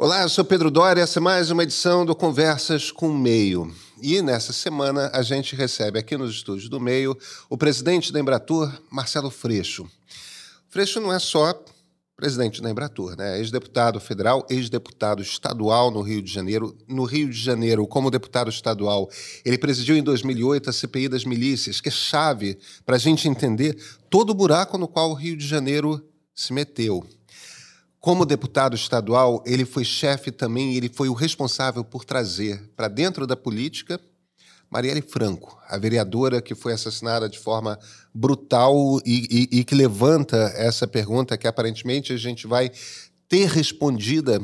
Olá, eu sou Pedro Doria, essa é mais uma edição do Conversas com o Meio. E nessa semana a gente recebe aqui nos estúdios do Meio o presidente da Embratur, Marcelo Freixo. Freixo não é só presidente da Embratur, né? Ex-deputado federal, ex-deputado estadual no Rio de Janeiro. No Rio de Janeiro, como deputado estadual, ele presidiu em 2008 a CPI das milícias, que é chave para a gente entender todo o buraco no qual o Rio de Janeiro se meteu. Como deputado estadual, ele foi chefe também, ele foi o responsável por trazer para dentro da política Marielle Franco, a vereadora que foi assassinada de forma brutal e, e, e, que levanta essa pergunta que aparentemente a gente vai ter respondida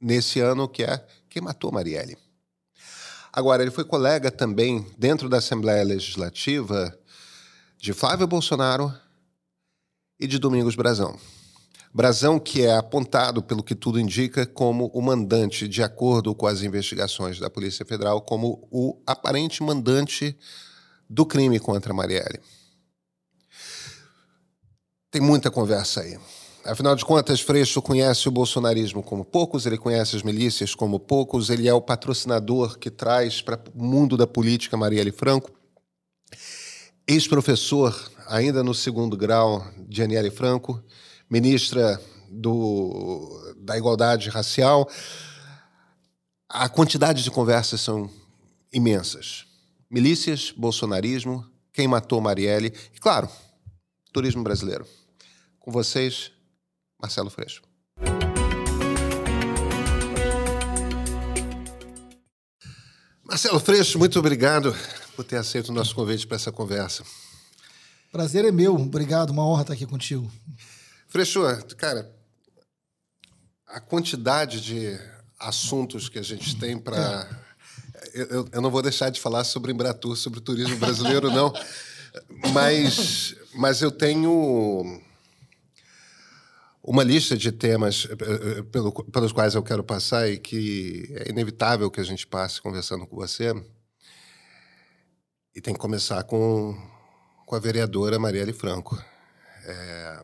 nesse ano, que é quem matou Marielle. Agora, ele foi colega também, dentro da Assembleia Legislativa, de Flávio Bolsonaro e de Domingos Brazão. Brazão, que é apontado, pelo que tudo indica, como o mandante, de acordo com as investigações da Polícia Federal, como o aparente mandante do crime contra Marielle. Tem muita conversa aí. Afinal de contas, Freixo conhece o bolsonarismo como poucos, ele conhece as milícias como poucos, ele é o patrocinador que traz para o mundo da política Marielle Franco. Ex-professor, ainda no segundo grau, de Aniele Franco ministra do, da Igualdade Racial. A quantidade de conversas são imensas. Milícias, bolsonarismo, quem matou Marielle e, claro, turismo brasileiro. Com vocês, Marcelo Freixo. Marcelo Freixo, muito obrigado por ter aceito o nosso convite para essa conversa. Prazer é meu. Obrigado, uma honra estar aqui contigo. Freixo, cara, a quantidade de assuntos que a gente tem para. Eu, eu, não vou deixar de falar sobre Embratur, sobre o turismo brasileiro, não. Mas, mas eu tenho uma lista de temas eh, eh, pelo, pelos quais eu quero passar e que é inevitável que a gente passe conversando com você. E tem que começar com, com a vereadora Marielle Franco. É,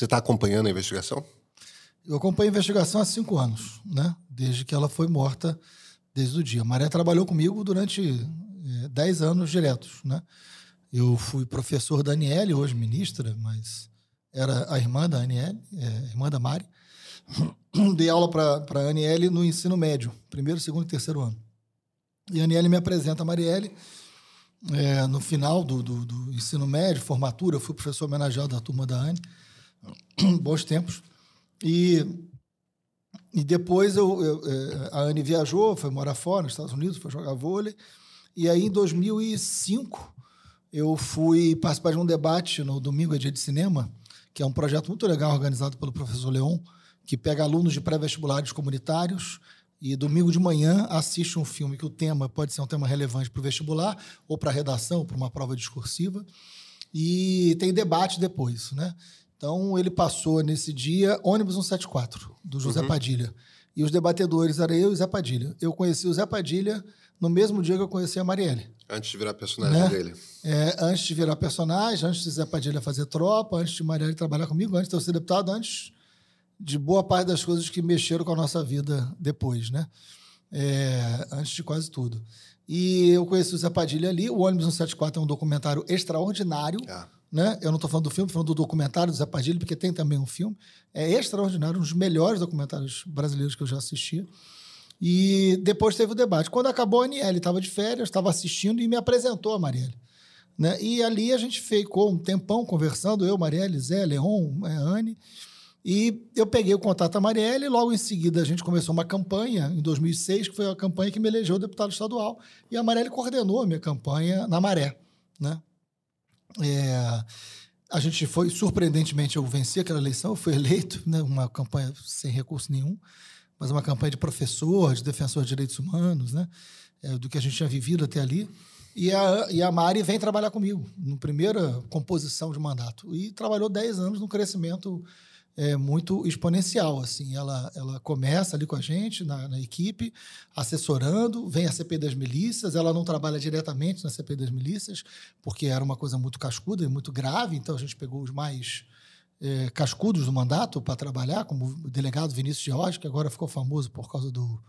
você está acompanhando a investigação? Eu acompanho a investigação há cinco anos, né? Desde que ela foi morta, desde o dia. A Maria trabalhou comigo durante é, dez anos diretos, né? Eu fui professor da Aniele, hoje ministra, mas era a irmã da Aniele, é, irmã da Mari. Dei aula para a Aniele no ensino médio, primeiro, segundo e terceiro ano. E a Aniele me apresenta a Marielle. É, no final do, do, do, ensino médio, formatura, eu fui professor homenageado da turma da Anne. bons tempos. E, e depois eu, eu, é, a Anne viajou, foi morar fora, nos Estados Unidos, foi jogar vôlei. E aí, em 2005, eu fui participar de um debate no Domingo é Dia de Cinema, que é um projeto muito legal organizado pelo professor Leon, que pega alunos de pré-vestibulares comunitários e domingo de manhã assiste um filme que o tema pode ser um tema relevante para o vestibular, ou para a redação, para uma prova discursiva, e tem debate depois, né? Então, ele passou nesse dia ônibus 174, do José uhum. Padilha. E os debatedores eram eu e Zé Padilha. Eu conheci o Zé Padilha no mesmo dia que eu conheci a Marielle. Antes de virar personagem né? dele. É, antes de virar personagem, antes de Zé Padilha fazer tropa, antes de Marielle trabalhar comigo, antes de eu ser deputado, antes de boa parte das coisas que mexeram com a nossa vida depois, né? É, antes de quase tudo. E eu conheci o Zé Padilha ali. O ônibus 174 é um documentário extraordinário. Ah né? Eu não estou falando do filme, estou falando do documentário do Zé Padilha, porque tem também um filme. É extraordinário, um dos melhores documentários brasileiros que eu já assisti. E depois teve o debate. Quando acabou, a Aniele estava de férias, estava assistindo e me apresentou a Marielle. Né? E ali a gente ficou um tempão conversando, eu, Marielle, Zé, Leon, é, Anne. E eu peguei o contato da Marielle e logo em seguida a gente começou uma campanha, em 2006, que foi a campanha que me elegeu deputado estadual. E a Marielle coordenou a minha campanha na Maré. Né? É, a gente foi, surpreendentemente, eu venci aquela eleição, eu fui eleito, né, uma campanha sem recurso nenhum, mas uma campanha de professor, de defensor de direitos humanos, né, é, do que a gente tinha vivido até ali. E a, e a Mari vem trabalhar comigo, na primeira composição de mandato. E trabalhou 10 anos no crescimento é, muito exponencial. Assim, ela, ela começa ali com a gente na, na, equipe, assessorando, vem a CP das milícias. Ela não trabalha diretamente na CP das milícias, porque era uma coisa muito cascuda e muito grave. Então a gente pegou os mais é, cascudos do mandato para trabalhar, como o delegado Vinícius George, que agora ficou famoso por causa do,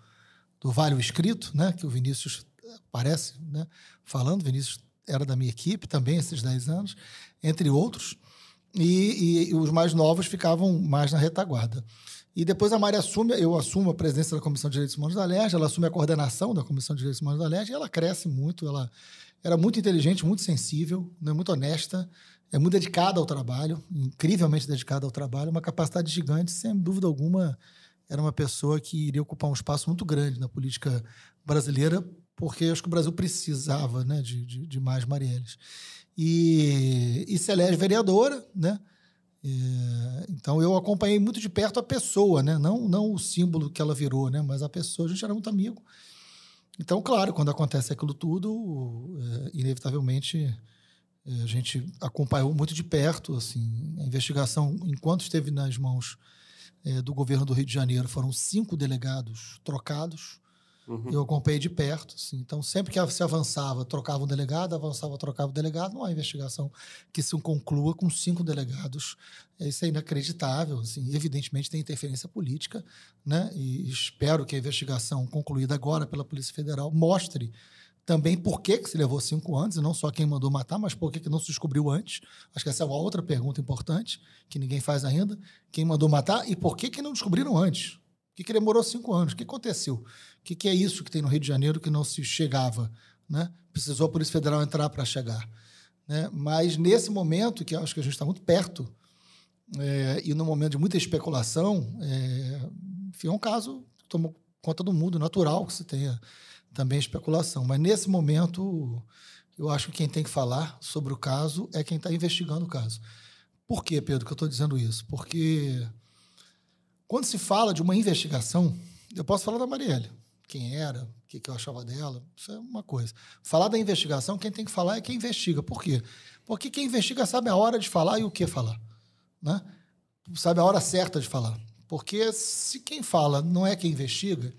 do Vale Escrito, né, que o Vinícius aparece né, falando. Vinícius era da minha equipe também esses 10 anos, entre outros. E, e, os mais novos ficavam mais na retaguarda. E depois a Mari assume, eu assumo a presidência da Comissão de Direitos Humanos da LERJ, ela assume a coordenação da Comissão de Direitos Humanos da LERJ e ela cresce muito, ela era muito inteligente, muito sensível, né, muito honesta, é muito dedicada ao trabalho, incrivelmente dedicada ao trabalho, uma capacidade gigante, sem dúvida alguma, era uma pessoa que iria ocupar um espaço muito grande na política brasileira, porque acho que o Brasil precisava né, de, de, de mais Marielles. E, e se elege vereadora, né? É, então eu acompanhei muito de perto a pessoa, né? Não, não o símbolo que ela virou, né? Mas a pessoa, a gente era muito amigo. Então, claro, quando acontece aquilo tudo, é, inevitavelmente é, a gente acompanhou muito de perto, assim, a investigação, enquanto esteve nas mãos é, do governo do Rio de Janeiro, foram cinco delegados trocados. Uhum. Eu acompanhei de perto. Assim. Então, sempre que se avançava, trocava um delegado, avançava, trocava o um delegado. Não há investigação que se conclua com cinco delegados. Isso é inacreditável. Assim. Evidentemente, tem interferência política. Né? E espero que a investigação concluída agora pela Polícia Federal mostre também por que, que se levou cinco anos, e não só quem mandou matar, mas por que, que não se descobriu antes. Acho que essa é uma outra pergunta importante, que ninguém faz ainda. Quem mandou matar e por que, que não descobriram antes? Que, que demorou cinco anos? O que aconteceu? O que, que é isso que tem no Rio de Janeiro que não se chegava? Né? Precisou a Polícia Federal entrar para chegar. Né? Mas nesse momento, que acho que a gente está muito perto, é, e no momento de muita especulação, é, enfim, é um caso que tomou conta do mundo, natural que se tenha também especulação. Mas nesse momento, eu acho que quem tem que falar sobre o caso é quem está investigando o caso. Por quê, Pedro, que eu estou dizendo isso? Porque quando se fala de uma investigação, eu posso falar da Marielle. Quem era, o que, que eu achava dela, isso é uma coisa. Falar da investigação, quem tem que falar é quem investiga. Por quê? Porque quem investiga sabe a hora de falar e o que falar. Né? Sabe a hora certa de falar. Porque se quem fala não é quem investiga,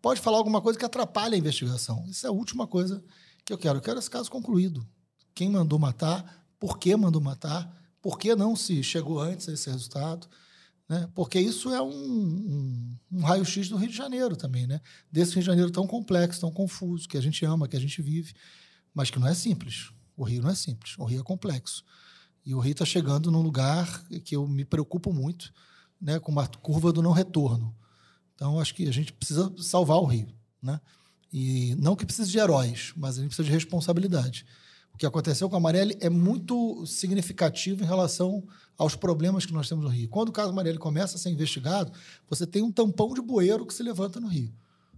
pode falar alguma coisa que atrapalhe a investigação. Isso é a última coisa que eu quero. Eu quero esse caso concluído. Quem mandou matar, por que mandou matar, por que não se chegou antes a esse resultado. Né? Porque isso é um, um, um raio-x do Rio de Janeiro também, né? Desse Rio de Janeiro tão complexo, tão confuso, que a gente ama, que a gente vive, mas que não é simples. O Rio não é simples, o Rio é complexo. E o Rio está chegando num lugar que eu me preocupo muito, né, com uma curva do não retorno. Então, acho que a gente precisa salvar o Rio. Né? E não que precise de heróis, mas a gente precisa de responsabilidade. O que aconteceu com a Marielle é muito significativo em relação aos problemas que nós temos no Rio. Quando o caso Marielle começa a ser investigado, você tem um tampão de bueiro que se levanta no Rio.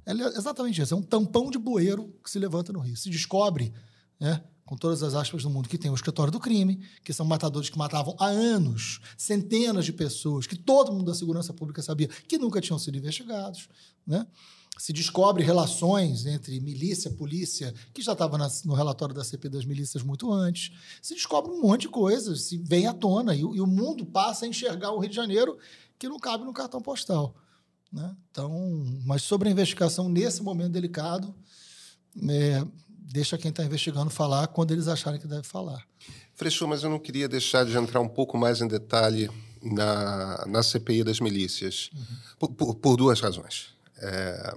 É exatamente isso, é um tampão de bueiro que se levanta no Rio. Se descobre né, com todas as aspas do mundo, que tem o escritório do crime, que são matadores que matavam há anos centenas de pessoas, que todo mundo da segurança pública sabia que nunca tinham sido investigados. Né? Se descobre relações entre milícia, polícia, que já estava no relatório da CP das milícias muito antes. Se descobre um monte de coisas, se vem à tona, e, e o mundo passa a enxergar o Rio de Janeiro que não cabe no cartão postal. Né? Então, mas sobre a investigação nesse momento delicado, é, deixa quem está investigando falar quando eles acharem que deve falar. Frechou, mas eu não queria deixar de entrar um pouco mais em detalhe na, na CPI das milícias, uhum. por, por, por, duas razões. É,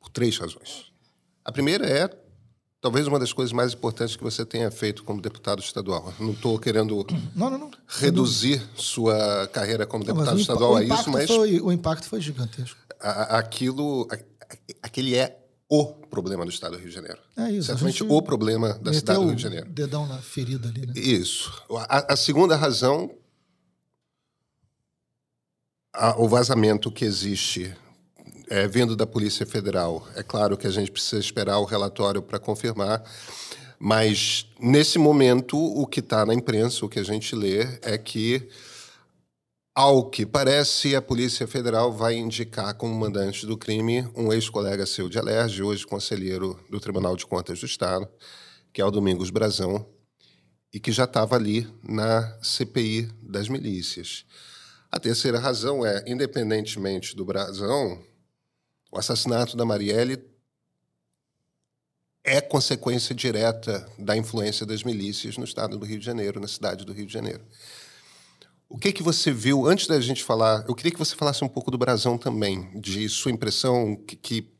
por três razões. A primeira é talvez uma das coisas mais importantes que você tenha feito como deputado estadual. Não estou querendo não, não, não. reduzir sua carreira como deputado estadual a isso, mas foi, o impacto foi gigantesco. aquilo, aquele é o problema do Estado do Rio de Janeiro. É isso. Certamente o problema da cidade do Rio de Janeiro. dedão na ferida ali, né? Isso. A, a segunda razão, a, o vazamento que existe é, vindo da Polícia Federal. É claro que a gente precisa esperar o relatório para confirmar, mas nesse momento o que está na imprensa, o que a gente lê, é que ao que parece, a Polícia Federal vai indicar como mandante do crime um ex-colega seu de Alerj, hoje conselheiro do Tribunal de Contas do Estado, que é o Domingos Brazão, e que já estava ali na CPI das milícias. A terceira razão é, independentemente do Brazão, o assassinato da Marielle é consequência direta da influência das milícias no estado do Rio de Janeiro, na cidade do Rio de Janeiro. O que que você viu, antes da gente falar, eu queria que você falasse um pouco do Brasão também, de sua impressão, que, que,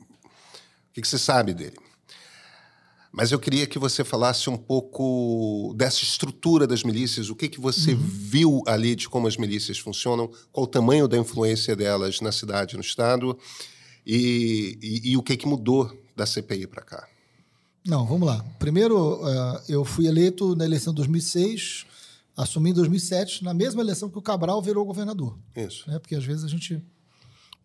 o que, que você sabe dele. Mas eu queria que você falasse um pouco dessa estrutura das milícias, o que, que você uhum. viu ali de como as milícias funcionam, qual o tamanho da influência delas na cidade e no Estado, e, e, e o que, que mudou da CPI para cá. Não, vamos lá. Primeiro, uh, eu fui eleito na eleição de 2006, assumi em 2007, na mesma eleição que o Cabral virou governador. Isso. Né? Porque às vezes a gente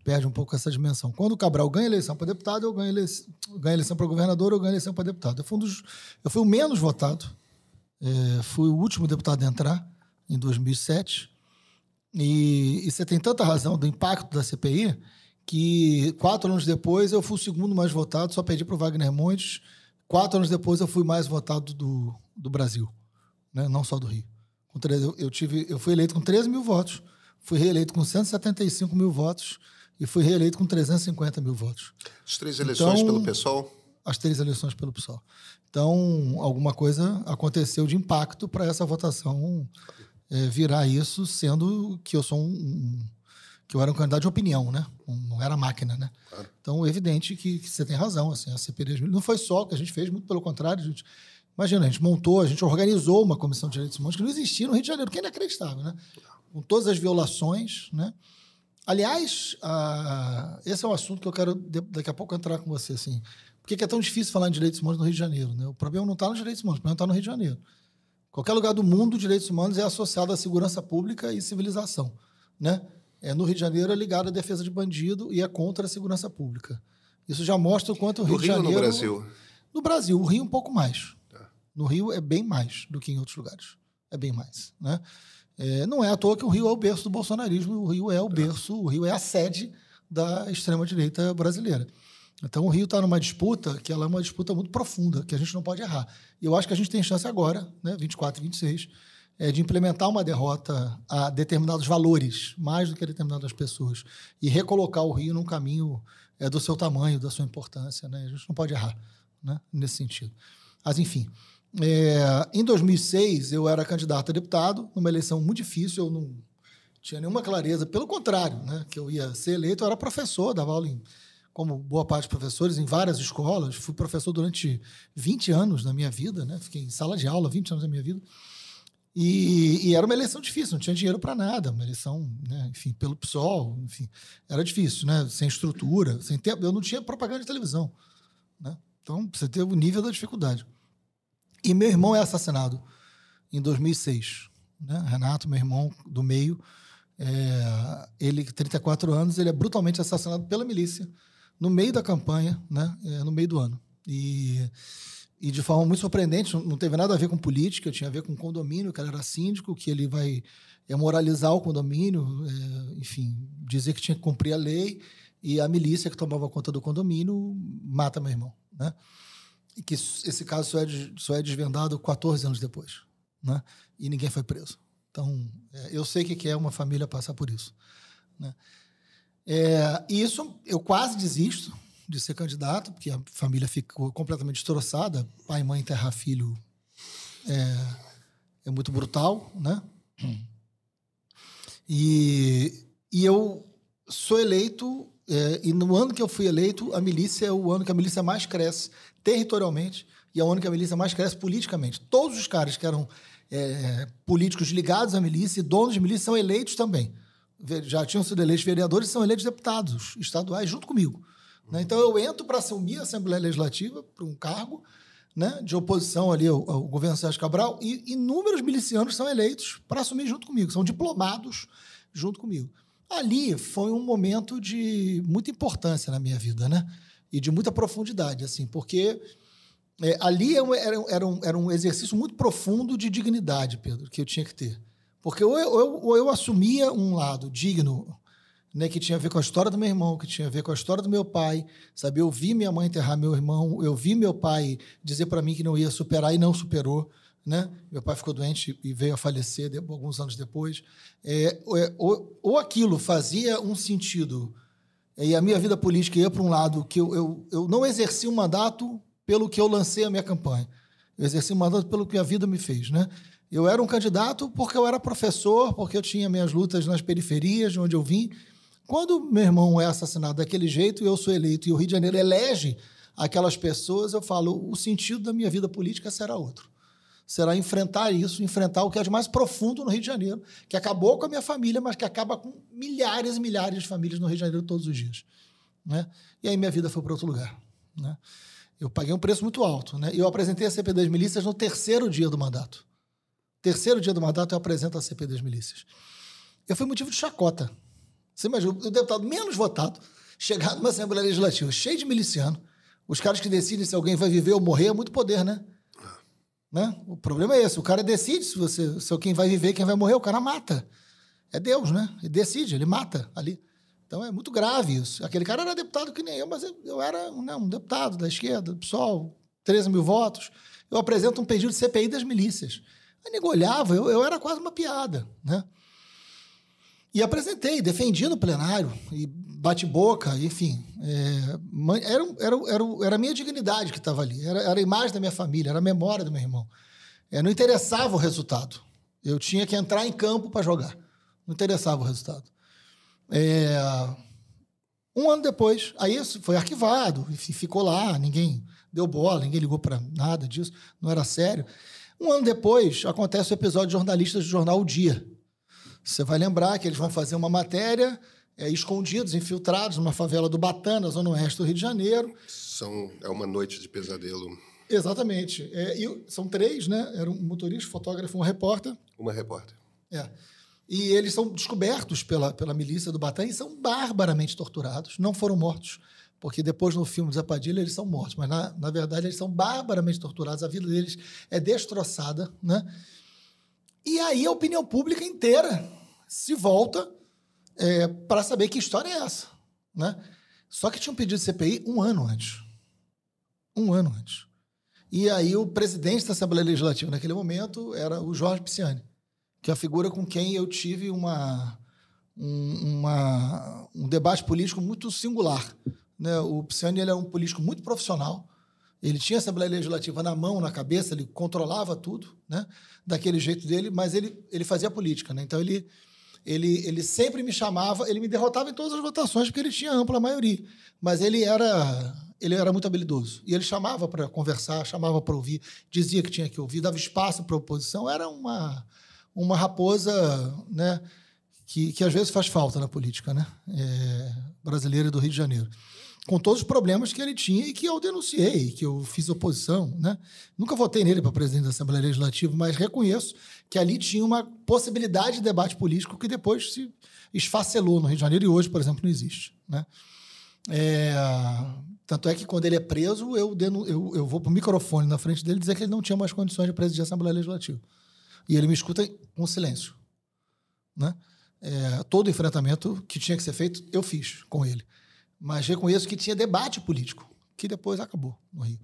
perde um pouco essa dimensão. Quando o Cabral ganha eleição para deputado, eu ganho eleição, eleição para governador, eu ganho eleição para deputado. Eu fui, um dos, eu fui o menos votado, é, fui o último deputado a entrar em 2007. E, e você tem tanta razão do impacto da CPI que quatro anos depois eu fui o segundo mais votado, só pedi para o Wagner Montes. Quatro anos depois eu fui mais votado do, do Brasil, né? não só do Rio. Eu, tive, eu fui eleito com 13 mil votos, fui reeleito com 175 mil votos e fui reeleito com 350 mil votos. As três eleições então, pelo PSOL? As três eleições pelo PSOL. Então, alguma coisa aconteceu de impacto para essa votação é, virar isso, sendo que eu sou um, um, que eu era um candidato de opinião, né? Não era máquina, né? Claro. Então, é evidente que, que, você tem razão. Assim, a CPI não foi só o que a gente fez, muito pelo contrário. A gente, imagina, a gente montou, a gente organizou uma comissão de direitos humanos que não existia no Rio de Janeiro, que é inacreditável, né? Com todas as violações, né? Aliás, uh, esse é um assunto que eu quero daqui a pouco entrar com você. Assim. Por que é tão difícil falar em direitos humanos no Rio de Janeiro? Né? O problema não está nos direitos humanos, o problema está no Rio de Janeiro. Qualquer lugar do mundo, direitos humanos é associado à segurança pública e civilização. Né? É, no Rio de Janeiro é ligado à defesa de bandido e é contra a segurança pública. Isso já mostra o quanto o Rio, no de Janeiro. no Brasil? No Brasil, o Rio um pouco mais. Tá. No Rio é bem mais do que em outros lugares. É bem mais. Né? É, não é à toa que o Rio é o berço do bolsonarismo, o Rio é o berço, o Rio é a sede da extrema-direita brasileira. Então o Rio está numa disputa que ela é uma disputa muito profunda, que a gente não pode errar. E eu acho que a gente tem chance agora, né, 24 e 26, é, de implementar uma derrota a determinados valores, mais do que a determinadas pessoas, e recolocar o Rio num caminho é, do seu tamanho, da sua importância. Né? A gente não pode errar né, nesse sentido. Mas, enfim, é, em 2006, eu era candidato a deputado, numa eleição muito difícil, eu não tinha nenhuma clareza. Pelo contrário, né, que eu ia ser eleito, eu era professor, dava aula, em, como boa parte dos professores, em várias escolas. Fui professor durante 20 anos na minha vida, né, fiquei em sala de aula 20 anos da minha vida. E, e era uma eleição difícil, não tinha dinheiro para nada, uma eleição, né, enfim, pelo PSOL, enfim, era difícil, né, sem estrutura, sem tempo. Eu não tinha propaganda de televisão. Né? Então, você ter o nível da dificuldade. E meu irmão é assassinado em 2006. Né? Renato, meu irmão do meio, é, ele, 34 anos, ele é brutalmente assassinado pela milícia no meio da campanha, né? É, no meio do ano. E, e de forma muito surpreendente, não teve nada a ver com política, tinha a ver com condomínio, que ele era síndico, que ele vai é, moralizar o condomínio, é, enfim, dizer que tinha que cumprir a lei, e a milícia que tomava conta do condomínio mata meu irmão, né? E que esse caso só é, só é desvendado 14 anos depois, né? E ninguém foi preso. Então, é, eu sei que é uma família passar por isso, né? É, isso eu quase desisto de ser candidato, porque a família ficou completamente destroçada. Pai, mãe, enterrar filho é, é muito brutal, né? E, e eu sou eleito é, e no ano que eu fui eleito, a milícia é o ano que a milícia mais cresce territorialmente e é o ano que a milícia mais cresce politicamente. Todos os caras que eram é, políticos ligados à milícia e donos de milícia são eleitos também. Já tinham sido eleitos vereadores e são eleitos deputados estaduais junto comigo. Né? Então eu entro para assumir a Assembleia Legislativa, para um cargo né, de oposição ali ao, ao governo Sérgio Cabral, e inúmeros milicianos são eleitos para assumir junto comigo, são diplomados junto comigo ali foi um momento de muita importância na minha vida, né? E de muita profundidade, assim, porque é, ali era, era, um, era um exercício muito profundo de dignidade, Pedro, que eu tinha que ter. Porque ou eu, eu, ou eu assumia um lado digno, né, que tinha a ver com a história do meu irmão, que tinha a ver com a história do meu pai, sabe? Eu vi minha mãe enterrar meu irmão, eu vi meu pai dizer para mim que não ia superar e não superou né? Meu pai ficou doente e veio a falecer alguns anos depois. É, é, ou, ou, aquilo fazia um sentido e a minha vida política ia para um lado que eu, eu, eu não exerci um mandato pelo que eu lancei a minha campanha. Eu exerci um mandato pelo que a vida me fez, né? Eu era um candidato porque eu era professor, porque eu tinha minhas lutas nas periferias, de onde eu vim. Quando meu irmão é assassinado daquele jeito e eu sou eleito e o Rio de Janeiro elege aquelas pessoas, eu falo, o sentido da minha vida política será outro. Será enfrentar isso, enfrentar o que é de mais profundo no Rio de Janeiro, que acabou com a minha família, mas que acaba com milhares e milhares de famílias no Rio de Janeiro todos os dias. Né? E aí minha vida foi para outro lugar. Né? Eu paguei um preço muito alto. Né? Eu apresentei a CP das Milícias no terceiro dia do mandato. Terceiro dia do mandato eu apresento a CP das Milícias. Eu fui motivo de chacota. Você imagina, o deputado menos votado chegar numa Assembleia Legislativa cheio de miliciano, os caras que decidem se alguém vai viver ou morrer é muito poder, né? Né? O problema é esse: o cara decide se você, se quem vai viver, quem vai morrer, o cara mata. É Deus, né? Ele decide, ele mata ali. Então é muito grave isso. Aquele cara era deputado que nem eu, mas eu era né, um deputado da esquerda, do PSOL, 13 mil votos. Eu apresento um pedido de CPI das milícias. A nego olhava, eu, eu era quase uma piada, né? E apresentei, defendi no plenário, e bate-boca, enfim. É, era, era, era, era a minha dignidade que estava ali, era, era a imagem da minha família, era a memória do meu irmão. É, não interessava o resultado. Eu tinha que entrar em campo para jogar. Não interessava o resultado. É, um ano depois, aí isso foi arquivado, ficou lá, ninguém deu bola, ninguém ligou para nada disso, não era sério. Um ano depois, acontece o episódio de jornalistas do jornal O Dia. Você vai lembrar que eles vão fazer uma matéria é, escondidos, infiltrados numa favela do Batana, zona oeste do Rio de Janeiro. São, é uma noite de pesadelo. Exatamente. É, e são três, né? Era um motorista, fotógrafo, um repórter. Uma repórter. É. E eles são descobertos pela, pela milícia do Batã e são barbaramente torturados. Não foram mortos porque depois no filme Zé Padilha eles são mortos, mas na, na verdade eles são barbaramente torturados, a vida deles é destroçada, né? E aí a opinião pública inteira se volta é, para saber que história é essa, né? Só que tinha um pedido CPI um ano antes. Um ano antes. E aí o presidente da Assembleia Legislativa naquele momento era o Jorge Pisciani, que é a figura com quem eu tive uma, um, uma, um debate político muito singular né? O Pisciani ele era um político muito profissional. Ele tinha a Assembleia Legislativa na mão, na cabeça, ele controlava tudo, né? daquele jeito dele, mas ele, ele fazia política. Né? Então, ele, ele, ele sempre me chamava, ele me derrotava em todas as votações, porque ele tinha ampla maioria. Mas ele era, ele era muito habilidoso. E ele chamava para conversar, chamava para ouvir, dizia que tinha que ouvir, dava espaço para a oposição. Era uma, uma raposa né? que, que às vezes faz falta na política né? É, brasileira do Rio de Janeiro com todos os problemas que ele tinha e que eu denunciei, que eu fiz oposição. Né? Nunca votei nele para presidente da Assembleia Legislativa, mas reconheço que ali tinha uma possibilidade de debate político que depois se esfacelou no Rio de Janeiro e hoje, por exemplo, não existe. Né? É, tanto é que quando ele é preso, eu, eu, eu vou para o microfone na frente dele dizer que ele não tinha mais condições de presidir a Assembleia Legislativa. E ele me escuta com silêncio. Né? É, todo enfrentamento que tinha que ser feito, eu fiz com ele. Mas reconheço que tinha debate político, que depois acabou no Rio.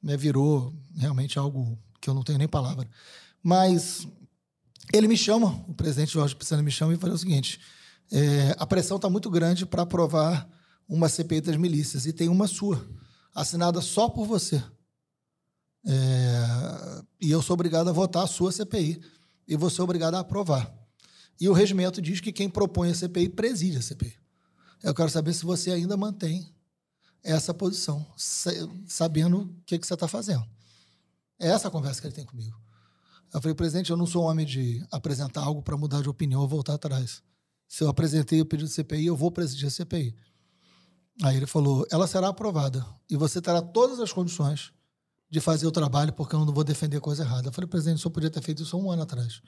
Né, virou realmente algo que eu não tenho nem palavra. Mas ele me chama, o presidente Jorge Pisani me chama e falou o seguinte: é, a pressão está muito grande para aprovar uma CPI das milícias, e tem uma sua, assinada só por você. É, e eu sou obrigado a votar a sua CPI, e você é obrigado a aprovar. E o regimento diz que quem propõe a CPI preside a CPI. Eu quero saber se você ainda mantém essa posição, sabendo o que, que você está fazendo. É essa a conversa que ele tem comigo. Eu falei, presidente, eu não sou homem de apresentar algo para mudar de opinião ou voltar atrás. Se eu apresentei o pedido de CPI, eu vou presidir a CPI. Aí ele falou: ela será aprovada e você terá todas as condições de fazer o trabalho, porque eu não vou defender coisa errada. Eu falei, presidente, o senhor podia ter feito isso um ano atrás.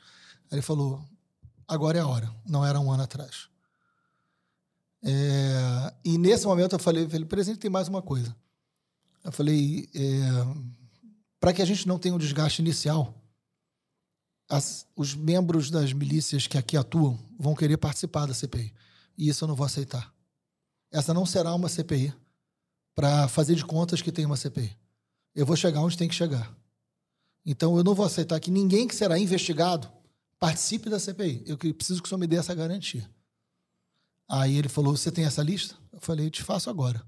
Aí ele falou: agora é a hora, não era um ano atrás. É, e nesse momento eu falei, falei, presidente, tem mais uma coisa. Eu falei, é, para que a gente não tenha um desgaste inicial, as, os membros das milícias que aqui atuam vão querer participar da CPI. E isso eu não vou aceitar. Essa não será uma CPI para fazer de contas que tem uma CPI. Eu vou chegar onde tem que chegar. Então eu não vou aceitar que ninguém que será investigado participe da CPI. Eu preciso que o senhor me dê essa garantia. Aí ele falou: Você tem essa lista? Eu falei: Te faço agora.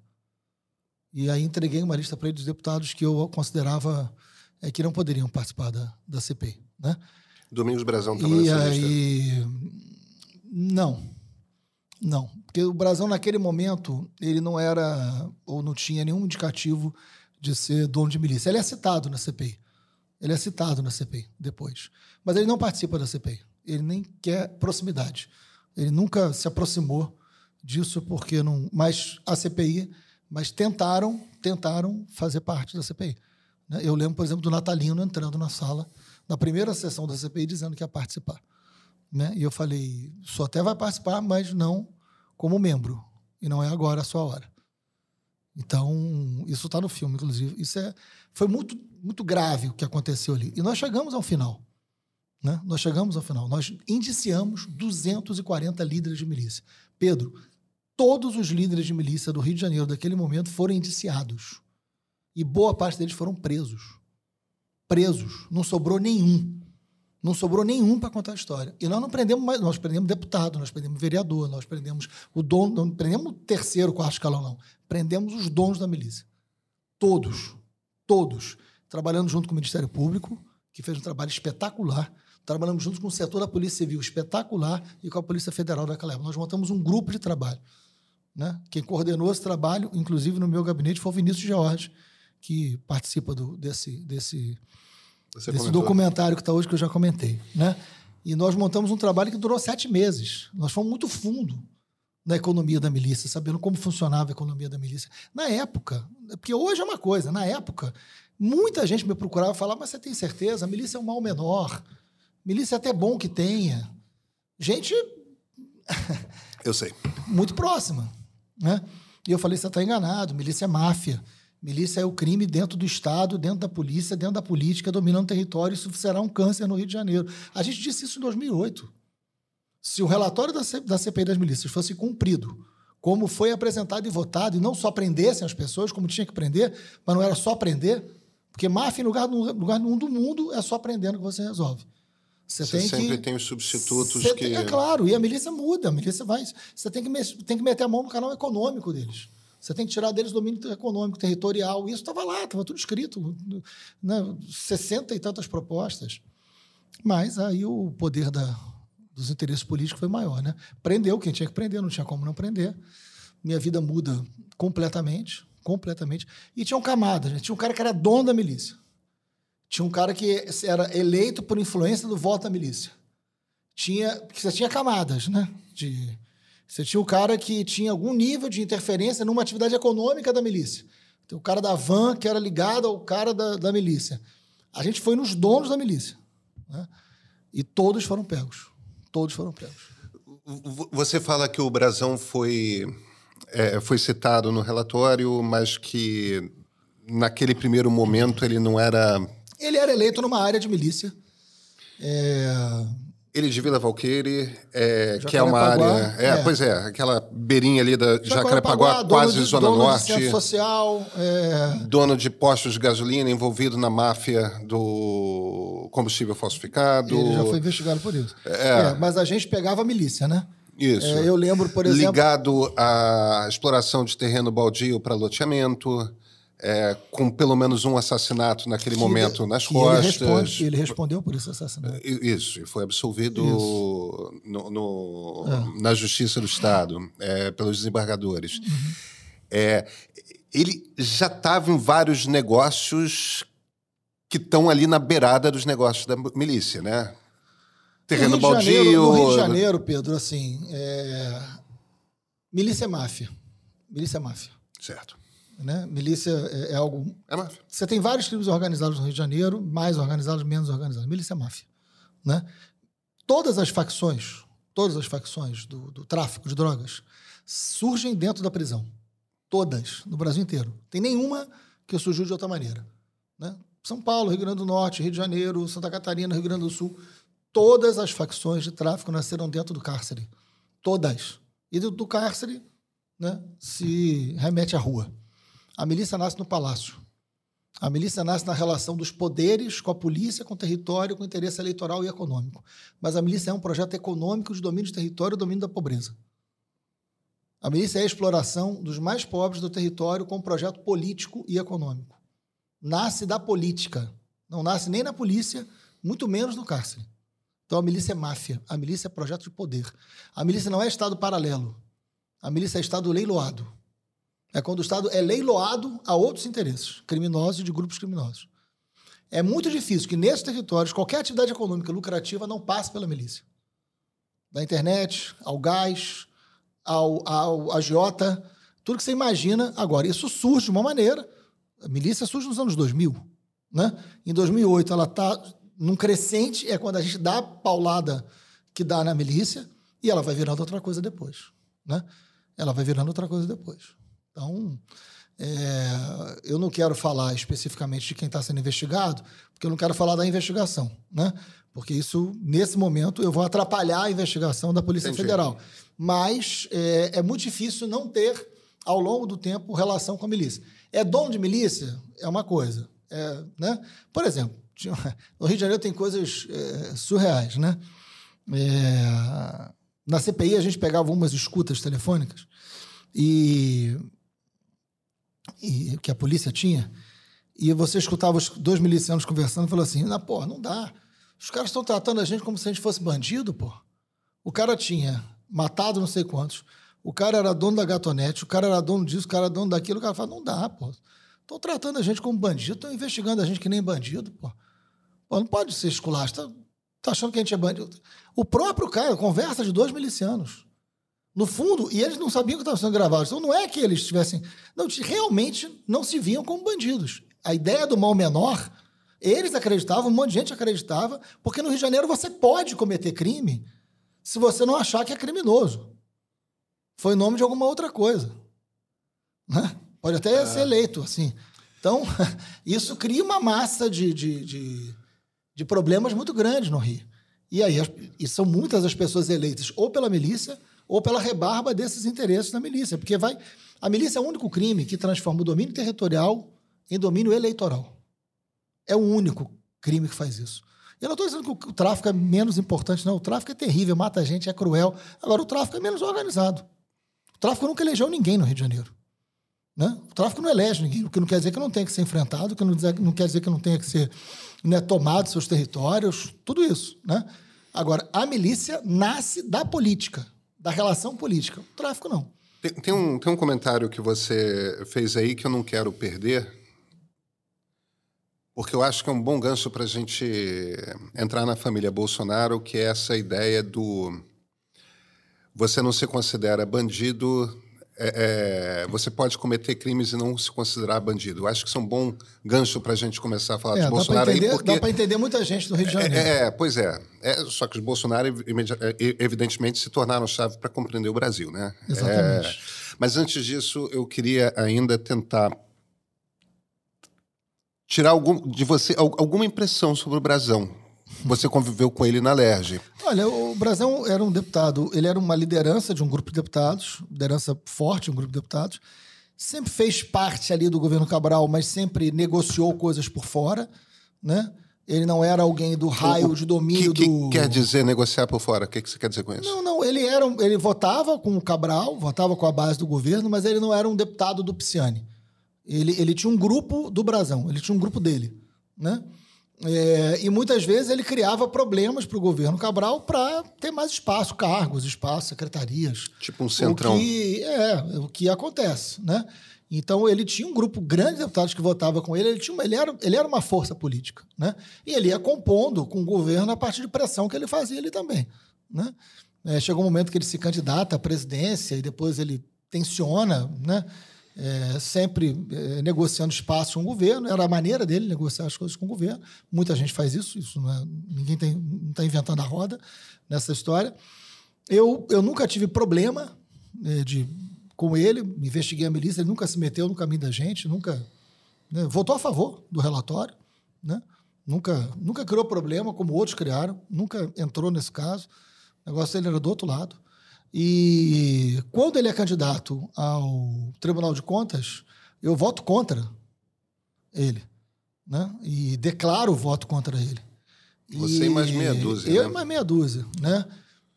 E aí entreguei uma lista para ele dos deputados que eu considerava é, que não poderiam participar da, da CPI. Né? Domingos Brazão estava nessa lista? aí, não, não, porque o Brazão naquele momento ele não era ou não tinha nenhum indicativo de ser dono de milícia. Ele é citado na CPI, ele é citado na CPI depois, mas ele não participa da CPI. Ele nem quer proximidade. Ele nunca se aproximou disso porque não. Mas a CPI, mas tentaram, tentaram fazer parte da CPI. né? Eu lembro, por exemplo, do Natalino entrando na sala na primeira sessão da CPI dizendo que ia participar. Né? E eu falei, só até vai participar, mas não como membro. E não é agora a sua hora. Então, isso está no filme, inclusive. Isso é, foi muito, muito grave o que aconteceu ali. E nós chegamos ao final. Né? Nós chegamos ao final. Nós indiciamos 240 líderes de milícia. Pedro, todos os líderes de milícia do Rio de Janeiro daquele momento foram indiciados. E boa parte deles foram presos. Presos. Não sobrou nenhum. Não sobrou nenhum para contar a história. E nós não prendemos mais, nós prendemos deputado, nós prendemos vereador, nós prendemos o dono, não prendemos o terceiro, quarto escalão, não. Prendemos os donos da milícia. Todos. Todos. Trabalhando junto com o Ministério Público, que fez um trabalho espetacular. Trabalhamos juntos com o setor da Polícia Civil espetacular e com a Polícia Federal daquela época. Nós montamos um grupo de trabalho. Né? Quem coordenou esse trabalho, inclusive no meu gabinete, foi o Vinícius George, que participa do, desse, desse, Você desse comentou. documentário que está hoje, que eu já comentei. Né? E nós montamos um trabalho que durou sete meses. Nós fomos muito fundo na economia da milícia, sabendo como funcionava a economia da milícia. Na época, porque hoje é uma coisa, na época, muita gente me procurava e falava, mas você tem certeza? A milícia é um mal menor. Milícia é até bom que tenha. Gente Eu sei. muito próxima. Né? E eu falei, você está enganado, milícia é máfia. Milícia é o crime dentro do Estado, dentro da polícia, dentro da política, dominando o território. Isso será um câncer no Rio de Janeiro. A gente disse isso em 2008. Se o relatório da, C- da CPI das milícias fosse cumprido, como foi apresentado e votado, e não só prendessem as pessoas, como tinha que prender, mas não era só prender, porque máfia em lugar, lugar nenhum do mundo é só prendendo que você resolve. Você, Você tem sempre que tem os substitutos que. tem- é claro, e a milícia muda, a milícia vai. Você tem que, tem que meter a mão no canal econômico deles. Você tem que tirar deles o domínio econômico, territorial. Isso estava lá, estava tudo escrito. Né? 60 e tantas propostas. Mas aí o poder da, dos interesses políticos foi maior. Né? Prendeu quem tinha que prender, não tinha como não prender. Minha vida muda completamente, completamente. E tinham camadas. Né? Tinha um cara que era dono da milícia. Tinha um cara que era eleito por influência do voto da milícia tinha porque você tinha camadas, né? De, você tinha o cara que tinha algum nível de interferência numa atividade econômica da milícia. Tem o cara da van que era ligado ao cara da, da milícia. A gente foi nos donos da milícia. Né? E todos foram pegos. Todos foram pegos. Você fala que o Brasão foi, é, foi citado no relatório, mas que naquele primeiro momento ele não era. Ele era eleito numa área de milícia. É, Ele de Vila Valqueire, é, que é uma área. É, é. Pois é, aquela beirinha ali da Jacarepaguá, dono quase de- Zona dono Norte. centro social. é, Dono de postos de gasolina envolvido na máfia do combustível falsificado. ele já foi investigado por isso. É, mas a gente pegava a milícia, né? Isso. É, eu lembro, por exemplo. Ligado à exploração de terreno baldio para loteamento, é, com pelo menos um assassinato naquele que momento ele- nas que Ele, costas. responde, ele respondeu por esse assassinato. Isso, e foi absolvido no- no- na Justiça do Estado, é, pelos desembargadores. É, ele já estava em vários negócios que estão ali na beirada dos negócios da milícia, né? Terreno no baldio. Janeiro, no Rio de Janeiro, Pedro, assim, é... milícia é máfia. Milícia é máfia. Certo. Né? Milícia é, é algo. É máfia. Você tem vários crimes organizados no Rio de Janeiro, mais organizados, menos organizados. Milícia é máfia. Né? Todas as facções, todas as facções do, do tráfico de drogas surgem dentro da prisão. Todas, no Brasil inteiro. Tem nenhuma que surgiu de outra maneira. Né? São Paulo, Rio Grande do Norte, Rio de Janeiro, Santa Catarina, Rio Grande do Sul. Todas as facções de tráfico nasceram dentro do cárcere. Todas. E do, do cárcere né, se remete à rua. A milícia nasce no palácio. A milícia nasce na relação dos poderes com a polícia, com o território, com o interesse eleitoral e econômico. Mas a milícia é um projeto econômico de domínio de território e domínio da pobreza. A milícia é a exploração dos mais pobres do território com um projeto político e econômico. Nasce da política. Não nasce nem na polícia, muito menos no cárcere. Então a milícia é máfia, a milícia é projeto de poder. A milícia não é Estado paralelo. A milícia é Estado leiloado. É quando o Estado é leiloado a outros interesses criminosos e de grupos criminosos. É muito difícil que nesses territórios qualquer atividade econômica lucrativa não passe pela milícia. Da internet, ao gás, ao, ao agiota, tudo que você imagina. Agora, isso surge de uma maneira. A milícia surge nos anos 2000. Né? Em 2008, ela está num crescente, é quando a gente dá a paulada que dá na milícia e ela vai virando outra coisa depois. Né? Ela vai virando outra coisa depois. Então, é, eu não quero falar especificamente de quem está sendo investigado, porque eu não quero falar da investigação, né? Porque isso, nesse momento, eu vou atrapalhar a investigação da Polícia Entendi. Federal. Mas é, é, muito difícil não ter, ao longo do tempo, relação com a milícia. É dono de milícia? É uma coisa. É, né? Por exemplo, no Rio de Janeiro tem coisas é, surreais, né? É, na CPI a gente pegava umas escutas telefônicas e e, que a polícia tinha, e você escutava os dois milicianos conversando e falou assim: ah, pô, não dá. Os caras estão tratando a gente como se a gente fosse bandido, pô. O cara tinha matado não sei quantos, o cara era dono da gatonete, o cara era dono disso, o cara era dono daquilo. O cara fala: não dá, pô. Estão tratando a gente como bandido, estão investigando a gente que nem bandido, pô. pô não pode ser esculacho, tá, tá achando que a gente é bandido. O próprio cara, conversa de dois milicianos. No fundo, e eles não sabiam que estava sendo gravado. Então não é que eles tivessem. Não, realmente não se viam como bandidos. A ideia do mal menor, eles acreditavam, um monte de gente acreditava, porque no Rio de Janeiro você pode cometer crime se você não achar que é criminoso. Foi nome de alguma outra coisa. Né? Pode até é. ser eleito, assim. Então, isso cria uma massa de, de, de, de problemas muito grandes no Rio. E aí, e são muitas as pessoas eleitas ou pela milícia ou pela rebarba desses interesses da milícia, porque vai a milícia é o único crime que transforma o domínio territorial em domínio eleitoral. É o único crime que faz isso. Eu não estou dizendo que o tráfico é menos importante, não. O tráfico é terrível, mata gente, é cruel. Agora, o tráfico é menos organizado. O tráfico nunca elegeu ninguém no Rio de Janeiro. Né? O tráfico não elege ninguém, o que não quer dizer que não tenha que ser enfrentado, o que não, não quer dizer que não tenha que ser né, tomado seus territórios, tudo isso. Né? Agora, a milícia nasce da política da relação política. O tráfico não. Tem, tem, um, tem um comentário que você fez aí que eu não quero perder, porque eu acho que é um bom gancho para a gente entrar na família Bolsonaro, que é essa ideia do você não se considera bandido é, é, você pode cometer crimes e não se considerar bandido. Eu acho que isso é um bom gancho para a gente começar a falar é, de Bolsonaro entender, aí, porque... Dá para entender muita gente do Rio de Janeiro. É, é pois é. é. Só que os Bolsonaro, é, evidentemente, se tornaram chave para compreender o Brasil, né? Exatamente. mas antes disso, eu queria ainda tentar tirar algum, de você alguma impressão sobre o Brasão. Você conviveu com ele na LERJ. Olha, o Brasão era um deputado, ele era uma liderança de um grupo de deputados, liderança forte, um grupo de deputados. Sempre fez parte ali do governo Cabral, mas sempre negociou coisas por fora, né? Ele não era alguém do raio o, de domínio que, do. que quer dizer negociar por fora? O que, que você quer dizer com isso? Não, não. Ele era, ele votava com o Cabral, votava com a base do governo, mas ele não era um deputado do Pisciani. Ele, ele tinha um grupo do Brasão, ele tinha um grupo dele, né? É, e muitas vezes ele criava problemas para o governo Cabral para ter mais espaço, cargos, espaço, secretarias. Tipo um centrão. O que, é, o que acontece, né? Então ele tinha um grupo grande de deputados que votava com ele, ele, tinha uma, ele, era, ele era uma força política, né? E ele ia compondo com o governo a partir de pressão que ele fazia ele também, né? É, chegou um momento que ele se candidata à presidência e depois ele tensiona, né? É, sempre é, negociando espaço com o governo, era a maneira dele negociar as coisas com o governo. Muita gente faz isso, isso não é, ninguém está inventando a roda nessa história. Eu, eu nunca tive problema né, de, com ele, investiguei a milícia, ele nunca se meteu no caminho da gente, nunca né, votou a favor do relatório, né? nunca, nunca criou problema, como outros criaram, nunca entrou nesse caso. O negócio dele era do outro lado. E quando ele é candidato ao Tribunal de Contas, eu voto contra ele. Né? E declaro o voto contra ele. Você e mais meia dúzia. Eu né? mais meia dúzia, né?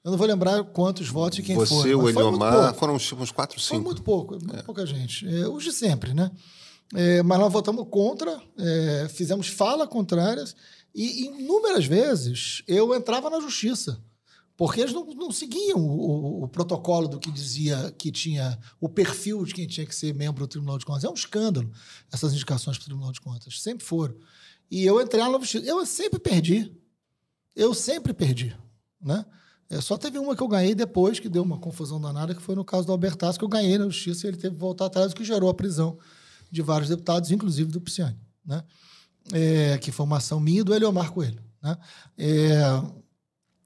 Eu não vou lembrar quantos votos e quem Você, foi. Você, o Eliomar, foram uns quatro, cinco. Foi muito pouco, muito é. pouca gente. É, os de sempre, né? É, mas nós votamos contra, é, fizemos fala contrárias e inúmeras vezes eu entrava na justiça. Porque eles não, não seguiam o, o, protocolo do que dizia que tinha o perfil de quem tinha que ser membro do Tribunal de Contas. É um escândalo essas indicações para o Tribunal de Contas. Sempre foram. E eu entrei na justiça. Eu sempre perdi. Eu sempre perdi. Né? É, só teve uma que eu ganhei depois, que deu uma confusão danada, que foi no caso do Albertas, que eu ganhei na justiça e ele teve que voltar atrás, o que gerou a prisão de vários deputados, inclusive do Pisciani. Né? É, que foi uma ação minha e do Eliomar Coelho. Né? É,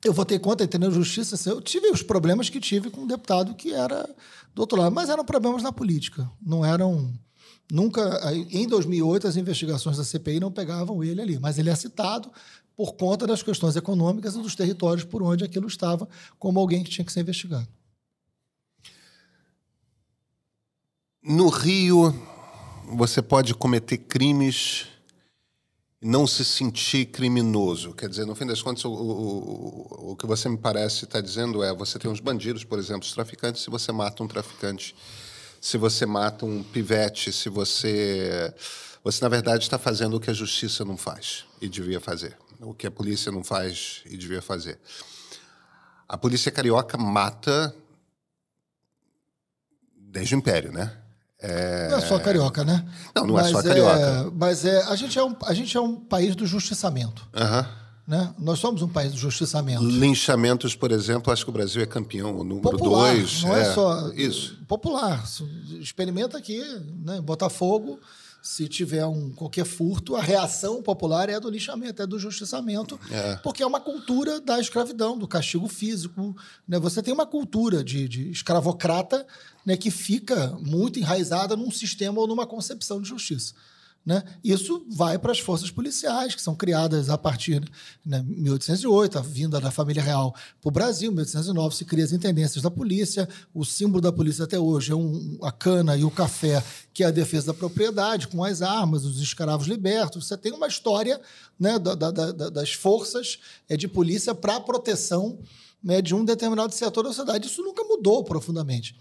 eu votei contra, entendeu? Justiça. Assim, eu tive os problemas que tive com um deputado que era do outro lado, mas eram problemas na política. Não eram. Nunca. Em 2008, as investigações da CPI não pegavam ele ali, mas ele é citado por conta das questões econômicas e dos territórios por onde aquilo estava, como alguém que tinha que ser investigado. No Rio, você pode cometer crimes não se sentir criminoso. Quer dizer, no fim das contas, o, o, o que você me parece estar tá dizendo é: você tem uns bandidos, por exemplo, os traficantes, se você mata um traficante, se você mata um pivete, se você. Você, na verdade, está fazendo o que a justiça não faz e devia fazer, o que a polícia não faz e devia fazer. A polícia carioca mata desde o Império, né? É... Não é só carioca, né? Não, não mas é só carioca. É, mas é, a, gente é um, a gente é um país do justiçamento. Uhum. Né? Nós somos um país do justiçamento. Linchamentos, por exemplo, acho que o Brasil é campeão, o número popular, dois. Não é, é só. Isso. Popular. Experimenta aqui, né? Botafogo se tiver um qualquer furto, a reação popular é do lixamento, é do justiçamento, é. porque é uma cultura da escravidão, do castigo físico. Né? Você tem uma cultura de, de escravocrata né, que fica muito enraizada num sistema ou numa concepção de justiça. Né? Isso vai para as forças policiais, que são criadas a partir de né, 1808, a vinda da família real para o Brasil. Em 1809 se cria as intendências da polícia. O símbolo da polícia até hoje é um, a cana e o café, que é a defesa da propriedade, com as armas, os escravos libertos. Você tem uma história né, da, da, da, das forças é, de polícia para a proteção né, de um determinado setor da sociedade. Isso nunca mudou profundamente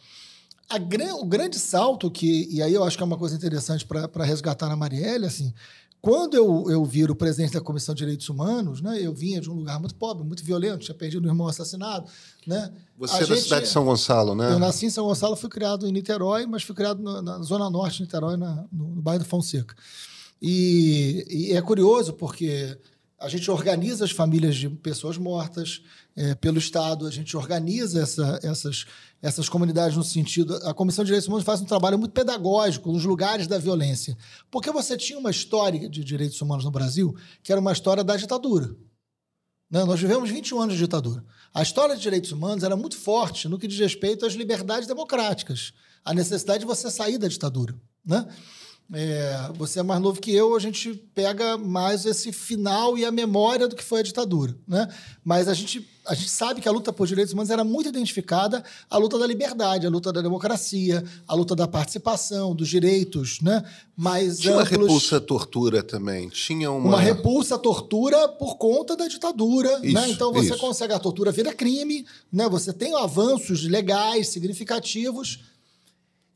gran, o grande salto que, e aí eu acho que é uma coisa interessante para resgatar na Marielle, assim, quando eu, eu viro presidente da Comissão de Direitos Humanos, né, eu vinha de um lugar muito pobre, muito violento, tinha perdido um irmão assassinado. Né? Você a é da cidade de São Gonçalo, né? Eu nasci em São Gonçalo, fui criado em Niterói, mas fui criado na, na Zona Norte de Niterói, na, no, no bairro do Fonseca. E, e é curioso porque a gente organiza as famílias de pessoas mortas é, pelo Estado, a gente organiza essa, essas, essas comunidades no sentido. A Comissão de Direitos Humanos faz um trabalho muito pedagógico nos lugares da violência. Porque você tinha uma história de direitos humanos no Brasil que era uma história da ditadura. Né? Nós vivemos 21 anos de ditadura. A história de direitos humanos era muito forte no que diz respeito às liberdades democráticas, a necessidade de você sair da ditadura. Né? É, você é mais novo que eu, a gente pega mais esse final e a memória do que foi a ditadura. Né? Mas a gente, a gente sabe que a luta por direitos humanos era muito identificada à luta da liberdade, à luta da democracia, à luta da participação, dos direitos. Né? Mais Tinha amplos... uma repulsa à tortura também. Tinha uma... uma repulsa à tortura por conta da ditadura. Né? Isso, né? Então você isso. consegue, a tortura vira crime, né? você tem avanços legais significativos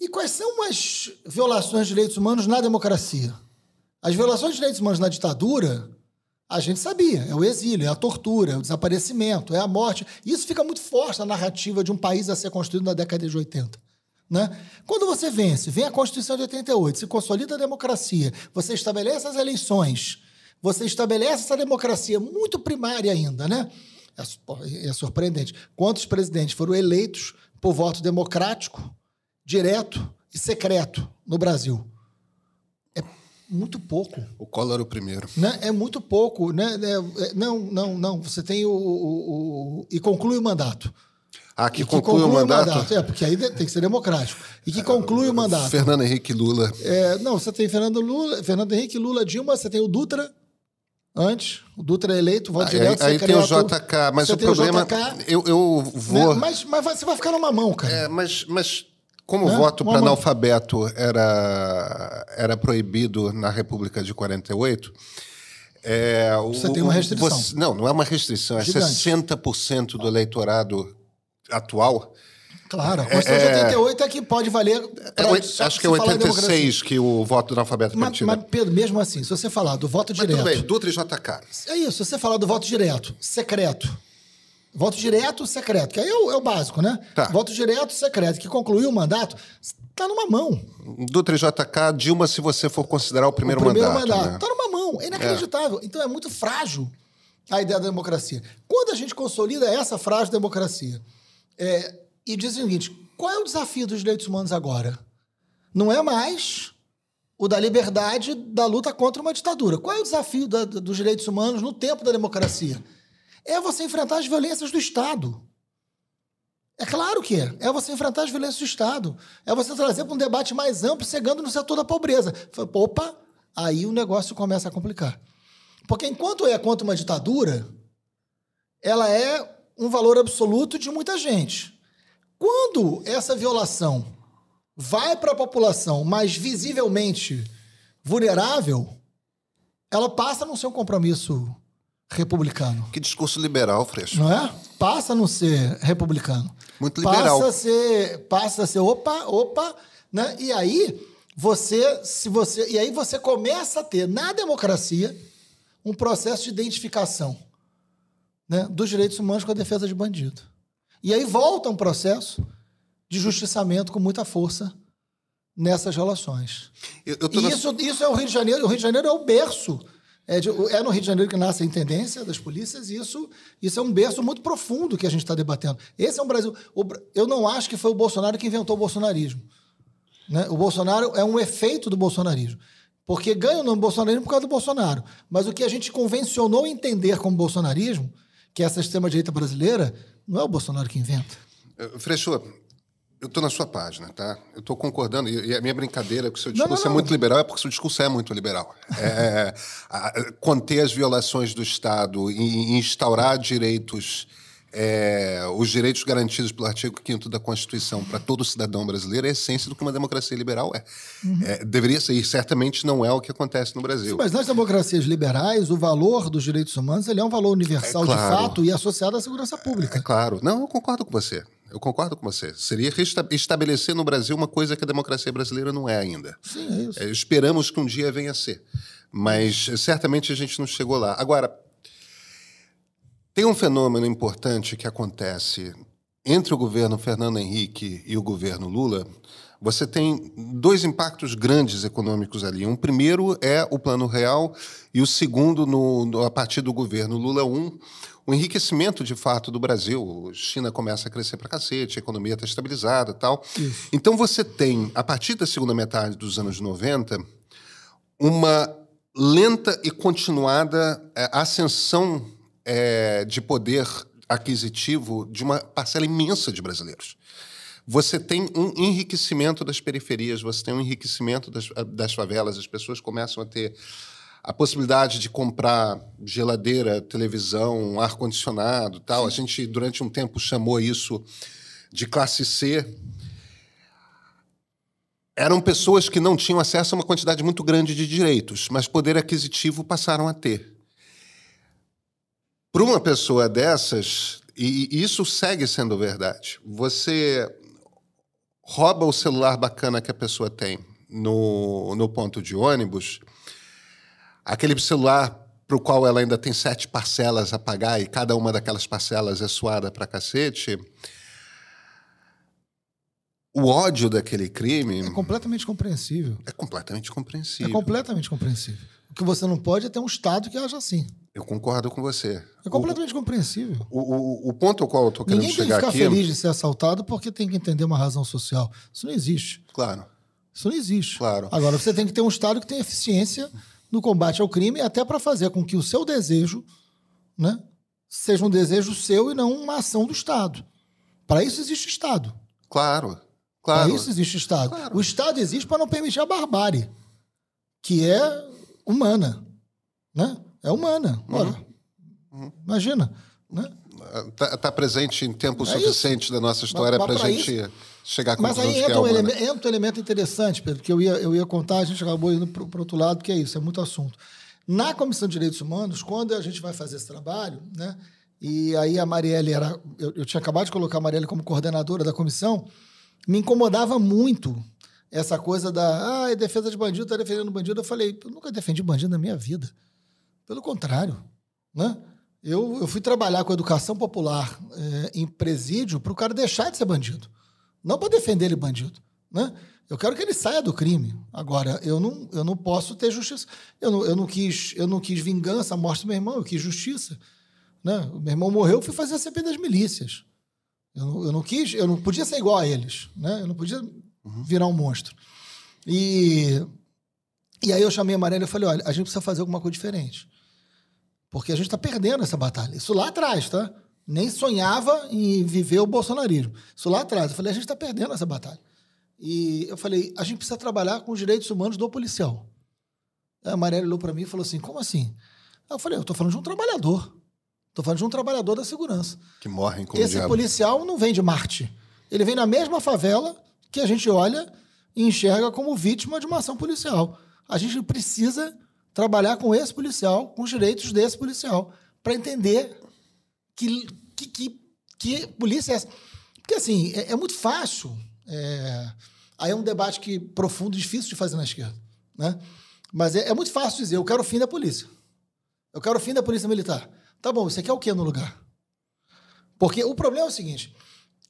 e quais são as violações de direitos humanos na democracia? As violações de direitos humanos na ditadura, a gente sabia, é o exílio, é a tortura, é o desaparecimento, é a morte. Isso fica muito forte na narrativa de um país a ser construído na década de 80. Né? Quando você vence, vem a Constituição de 88, se consolida a democracia, você estabelece as eleições, você estabelece essa democracia muito primária ainda, né? É, é surpreendente. Quantos presidentes foram eleitos por voto democrático direto e secreto no Brasil. É muito pouco. O Collor era o primeiro. Né? É muito pouco. Né? É, é, não, não, não. Você tem o, o, o e conclui o mandato. Ah, que, que conclui, conclui, o mandato? mandato? É, porque aí tem que ser democrático. E que conclui o mandato. Fernando Henrique Lula. É, não, você tem Fernando Lula, Fernando Henrique Lula, Dilma, você tem o Dutra antes, o Dutra é eleito, voto direto, aí, aí tem o JK, mas o problema... O JK, eu, eu vou... Né? Mas, mas você vai ficar numa mão, cara. É, mas, mas como o voto para analfabeto era, era proibido na República de 48, é, você o, tem uma restrição. Você, não, não é uma restrição, é Gigante. 60% do eleitorado atual Claro, a Constituição de 88 é que pode valer. É, pra- acho que é se falar em 86 que o voto do analfabeto Mas, permitido. mas, Pedro, mesmo assim, se você falar do voto Mas tudo direto. bem, Dutra e JK. É isso, se você falar do voto direto, secreto. Voto direto, secreto, que aí é o, é o básico, né? Tá. Voto direto, secreto, que concluiu o mandato, tá numa mão. Dutra e JK, Dilma, se você for considerar o primeiro, o primeiro mandato. mandato. né? Tá numa mão. É inacreditável. Então é muito frágil a ideia da democracia. Quando a gente consolida essa frágil democracia é, e diz o seguinte: qual é o desafio dos direitos humanos agora? Não é mais o da liberdade da luta contra uma ditadura. Qual é o desafio da- dos direitos humanos no tempo da democracia? É você enfrentar as violências do Estado. É claro que é. É você enfrentar as violências do Estado. É você trazer para um debate mais amplo, chegando no setor da pobreza. Opa, aí o negócio começa a complicar. Porque enquanto é contra uma ditadura, ela é um valor absoluto de muita gente. Quando essa violação vai para a população mais visivelmente vulnerável, ela passa a não ser um compromisso republicano. Que discurso liberal, Freixo. Não é? Passa a não ser republicano. Muito liberal. Passa a ser, passa a ser, opa, opa, né? E aí você, se você, e aí você começa a ter na democracia um processo de identificação, né, dos direitos humanos com a defesa de bandido. E aí volta um processo de justiçamento com muita força nessas relações. Eu, eu E na- isso, isso é o Rio de Janeiro. O Rio de Janeiro é o berço. É, de- é no Rio de Janeiro que nasce a intendência das polícias, e isso, isso é um berço muito profundo que a gente está debatendo. Esse é um Brasil. o eu não acho que foi o Bolsonaro que inventou o bolsonarismo. né? O Bolsonaro é um efeito do bolsonarismo. Porque ganha o nome Bolsonarismo por causa do Bolsonaro. Mas o que a gente convencionou entender como bolsonarismo, que é essa extrema-direita brasileira, não é o Bolsonaro que inventa. Eh, Freixo, eu estou na sua página, tá? Eu estou concordando, e a minha brincadeira com o seu Não, discurso não, é não. muito liberal, é porque o seu discurso é muito liberal. É, a- conter as violações do Estado e, instaurar direitos, é, os direitos garantidos pelo artigo 5 da Constituição para todo cidadão brasileiro é a essência do que uma democracia liberal é. Uhum. É, Deveria ser, e certamente não é o que acontece no Brasil. Mas nas democracias liberais, o valor dos direitos humanos ele é um valor universal É claro. de fato e associado à segurança É pública. claro. Não, eu concordo com você. Eu concordo com você. Seria estabelecer no Brasil uma coisa que a democracia brasileira não é ainda. Sim, é isso. É, esperamos que um dia venha a ser. Mas certamente a gente não chegou lá. Agora, tem um fenômeno importante que acontece entre o governo Fernando Henrique e o governo Lula. Você tem dois impactos grandes econômicos ali. Um primeiro é o Plano Real e o segundo, no, no- a partir do governo Lula 1, o enriquecimento de fato do Brasil. A China começa a crescer para cacete, a economia está estabilizada e tal. Então você tem, a partir da segunda metade dos anos 90, uma lenta e continuada eh, ascensão eh, de poder aquisitivo de uma parcela imensa de brasileiros. Você tem um enriquecimento das periferias, você tem um enriquecimento das, das favelas, as pessoas começam a ter a possibilidade de comprar geladeira, televisão, ar-condicionado tal. A gente, durante um tempo, chamou isso de classe C, eram pessoas que não tinham acesso a uma quantidade muito grande de direitos, mas poder aquisitivo passaram a ter. Para uma pessoa dessas, e e isso segue sendo verdade, você rouba o celular bacana que a pessoa tem no, no ponto de ônibus, aquele celular para o qual ela ainda tem sete parcelas a pagar e cada uma daquelas parcelas é suada para cacete, o ódio daquele crime É completamente compreensível. é completamente É compreensível. completamente compreensível. O que você não pode é ter um Estado que haja assim. Eu concordo com você. É completamente compreensível. O, o, o ponto ao qual eu estou querendo Ninguém tem que chegar ficar aqui. feliz de ser assaltado porque tem que entender uma razão social. Isso não existe. Claro. Isso não existe. Claro. Agora, você tem que ter um Estado que tenha eficiência no combate ao crime, até para fazer com que o seu desejo né, seja um desejo seu e não uma ação do Estado. Para isso existe Estado. Claro. Para Claro. isso existe Estado. Claro. O Estado existe para não permitir a barbárie, que é humana. Né? É humana. Uhum. Ora, Imagina. Né? Está tá presente em tempo É suficiente da nossa história para a gente chegar à Mas aí é entra um, eleme- entra um elemento interessante, Pedro, que eu ia, eu ia contar, a gente acabou indo para o outro lado, que é isso, é muito assunto. Na Comissão de Direitos Humanos, quando a gente vai fazer esse trabalho, né, E aí a Marielle era. Eu, eu tinha acabado de colocar a Marielle como coordenadora da comissão. Me incomodava muito essa coisa da. Ah, é defesa de bandido, tá defendendo bandido. Eu falei, eu nunca defendi bandido na minha vida. Pelo contrário. Né? Eu, eu fui trabalhar com educação popular é, em presídio para o cara deixar de ser bandido. Não para defender ele bandido. Né? Eu quero que ele saia do crime. Agora, eu não, eu não posso ter justiça. Eu não, eu, não quis, eu não quis vingança, a morte do meu irmão, eu quis justiça. Né? O meu irmão morreu, eu fui fazer a CP das milícias. Eu não, eu não quis, eu não podia ser igual a eles. Né? Eu não podia uhum. virar um monstro. E, e aí eu chamei a Marielle e falei: olha, a gente precisa fazer alguma coisa diferente. Porque a gente está perdendo essa batalha. Isso lá atrás, tá? Nem sonhava em viver o bolsonarismo. Isso lá atrás. Eu falei: a gente está perdendo essa batalha. E eu falei: a gente precisa trabalhar com os direitos humanos do policial. A Marielle olhou para mim e falou assim: como assim? Eu falei: eu estou falando de um trabalhador. Estou falando de um trabalhador da segurança. Que morrem com Esse policial não vem de Marte. Ele vem na mesma favela que a gente olha e enxerga como vítima de uma ação policial. A gente precisa trabalhar com esse policial, com os direitos desse policial, para entender que, que, que, que, polícia é essa. Porque, assim, é, é muito fácil. É... Aí é um debate que profundo difícil de fazer na esquerda. Né? Mas é, é muito fácil dizer: eu quero o fim da polícia. Eu quero o fim da polícia militar. Tá bom, você quer o que no lugar? Porque o problema é o seguinte: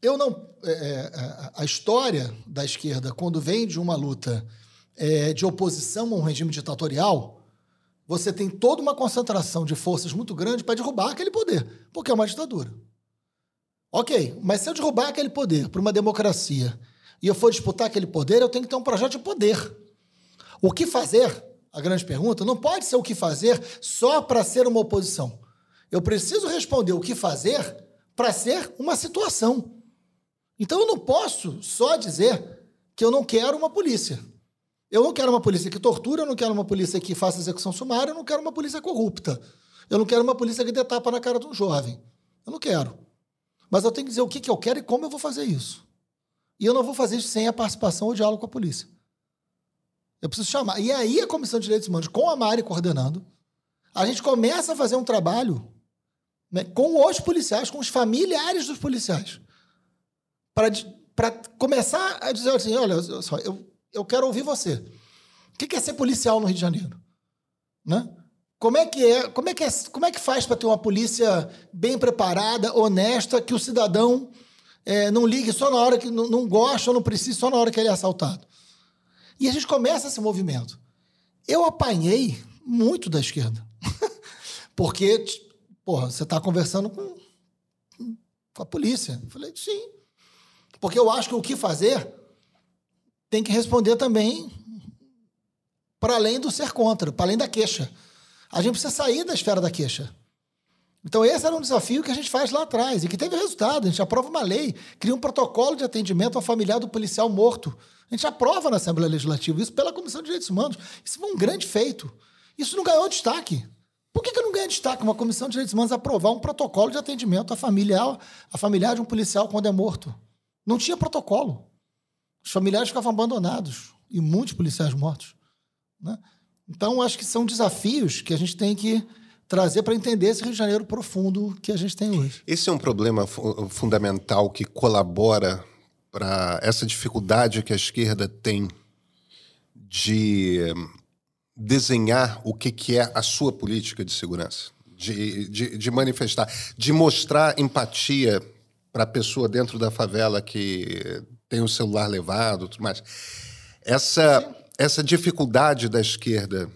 eu não. É, é, a história da esquerda, quando vem de uma luta é, de oposição a um regime ditatorial, você tem toda uma concentração de forças muito grande para derrubar aquele poder, porque é uma ditadura. Ok, mas se eu derrubar aquele poder para uma democracia e eu for disputar aquele poder, eu tenho que ter um projeto de poder. O que fazer? A grande pergunta não pode ser o que fazer só para ser uma oposição. Eu preciso responder o que fazer para ser uma situação. Então eu não posso só dizer que eu não quero uma polícia. Eu não quero uma polícia que tortura, eu não quero uma polícia que faça execução sumária, eu não quero uma polícia corrupta. Eu não quero uma polícia que dê tapa na cara de um jovem. Eu não quero. Mas eu tenho que dizer o que, que eu quero e como eu vou fazer isso. E eu não vou fazer isso sem a participação ou diálogo com a polícia. Eu preciso chamar. E aí a Comissão de Direitos Humanos, com a Mari coordenando, a gente começa a fazer um trabalho né, com os policiais, com os familiares dos policiais, para começar a dizer assim: olha só, eu, eu quero ouvir você. O que é ser policial no Rio de Janeiro? Né? Como é que é? Como é que, é, como é que faz para ter uma polícia bem preparada, honesta, que o cidadão é, não ligue só na hora que não, não gosta ou não precisa, só na hora que ele é assaltado? E a gente começa esse movimento. Eu apanhei muito da esquerda. Porque Porra, você está conversando com, com a polícia. Eu falei, sim. Porque eu acho que o que fazer tem que responder também para além do ser contra, para além da queixa. A gente precisa sair da esfera da queixa. Então, esse era um desafio que a gente faz lá atrás e que teve resultado. A gente aprova uma lei, cria um protocolo de atendimento ao familiar do policial morto. A gente aprova na Assembleia Legislativa isso pela Comissão de Direitos Humanos. Isso foi um grande feito. Isso não ganhou destaque. Por que, que não ganha destaque uma comissão de direitos humanos aprovar um protocolo de atendimento à familiar, familiar de um policial quando é morto? Não tinha protocolo. Os familiares ficavam abandonados e muitos policiais mortos. Né? Então, acho que são desafios que a gente tem que trazer para entender esse Rio de Janeiro profundo que a gente tem hoje. Esse é um problema fu fundamental que colabora para essa dificuldade que a esquerda tem de desenhar o que, que é a sua política de segurança, de, de, de manifestar, de mostrar empatia para a pessoa dentro da favela que tem o celular levado, tudo mais. Essa, essa dificuldade da esquerda,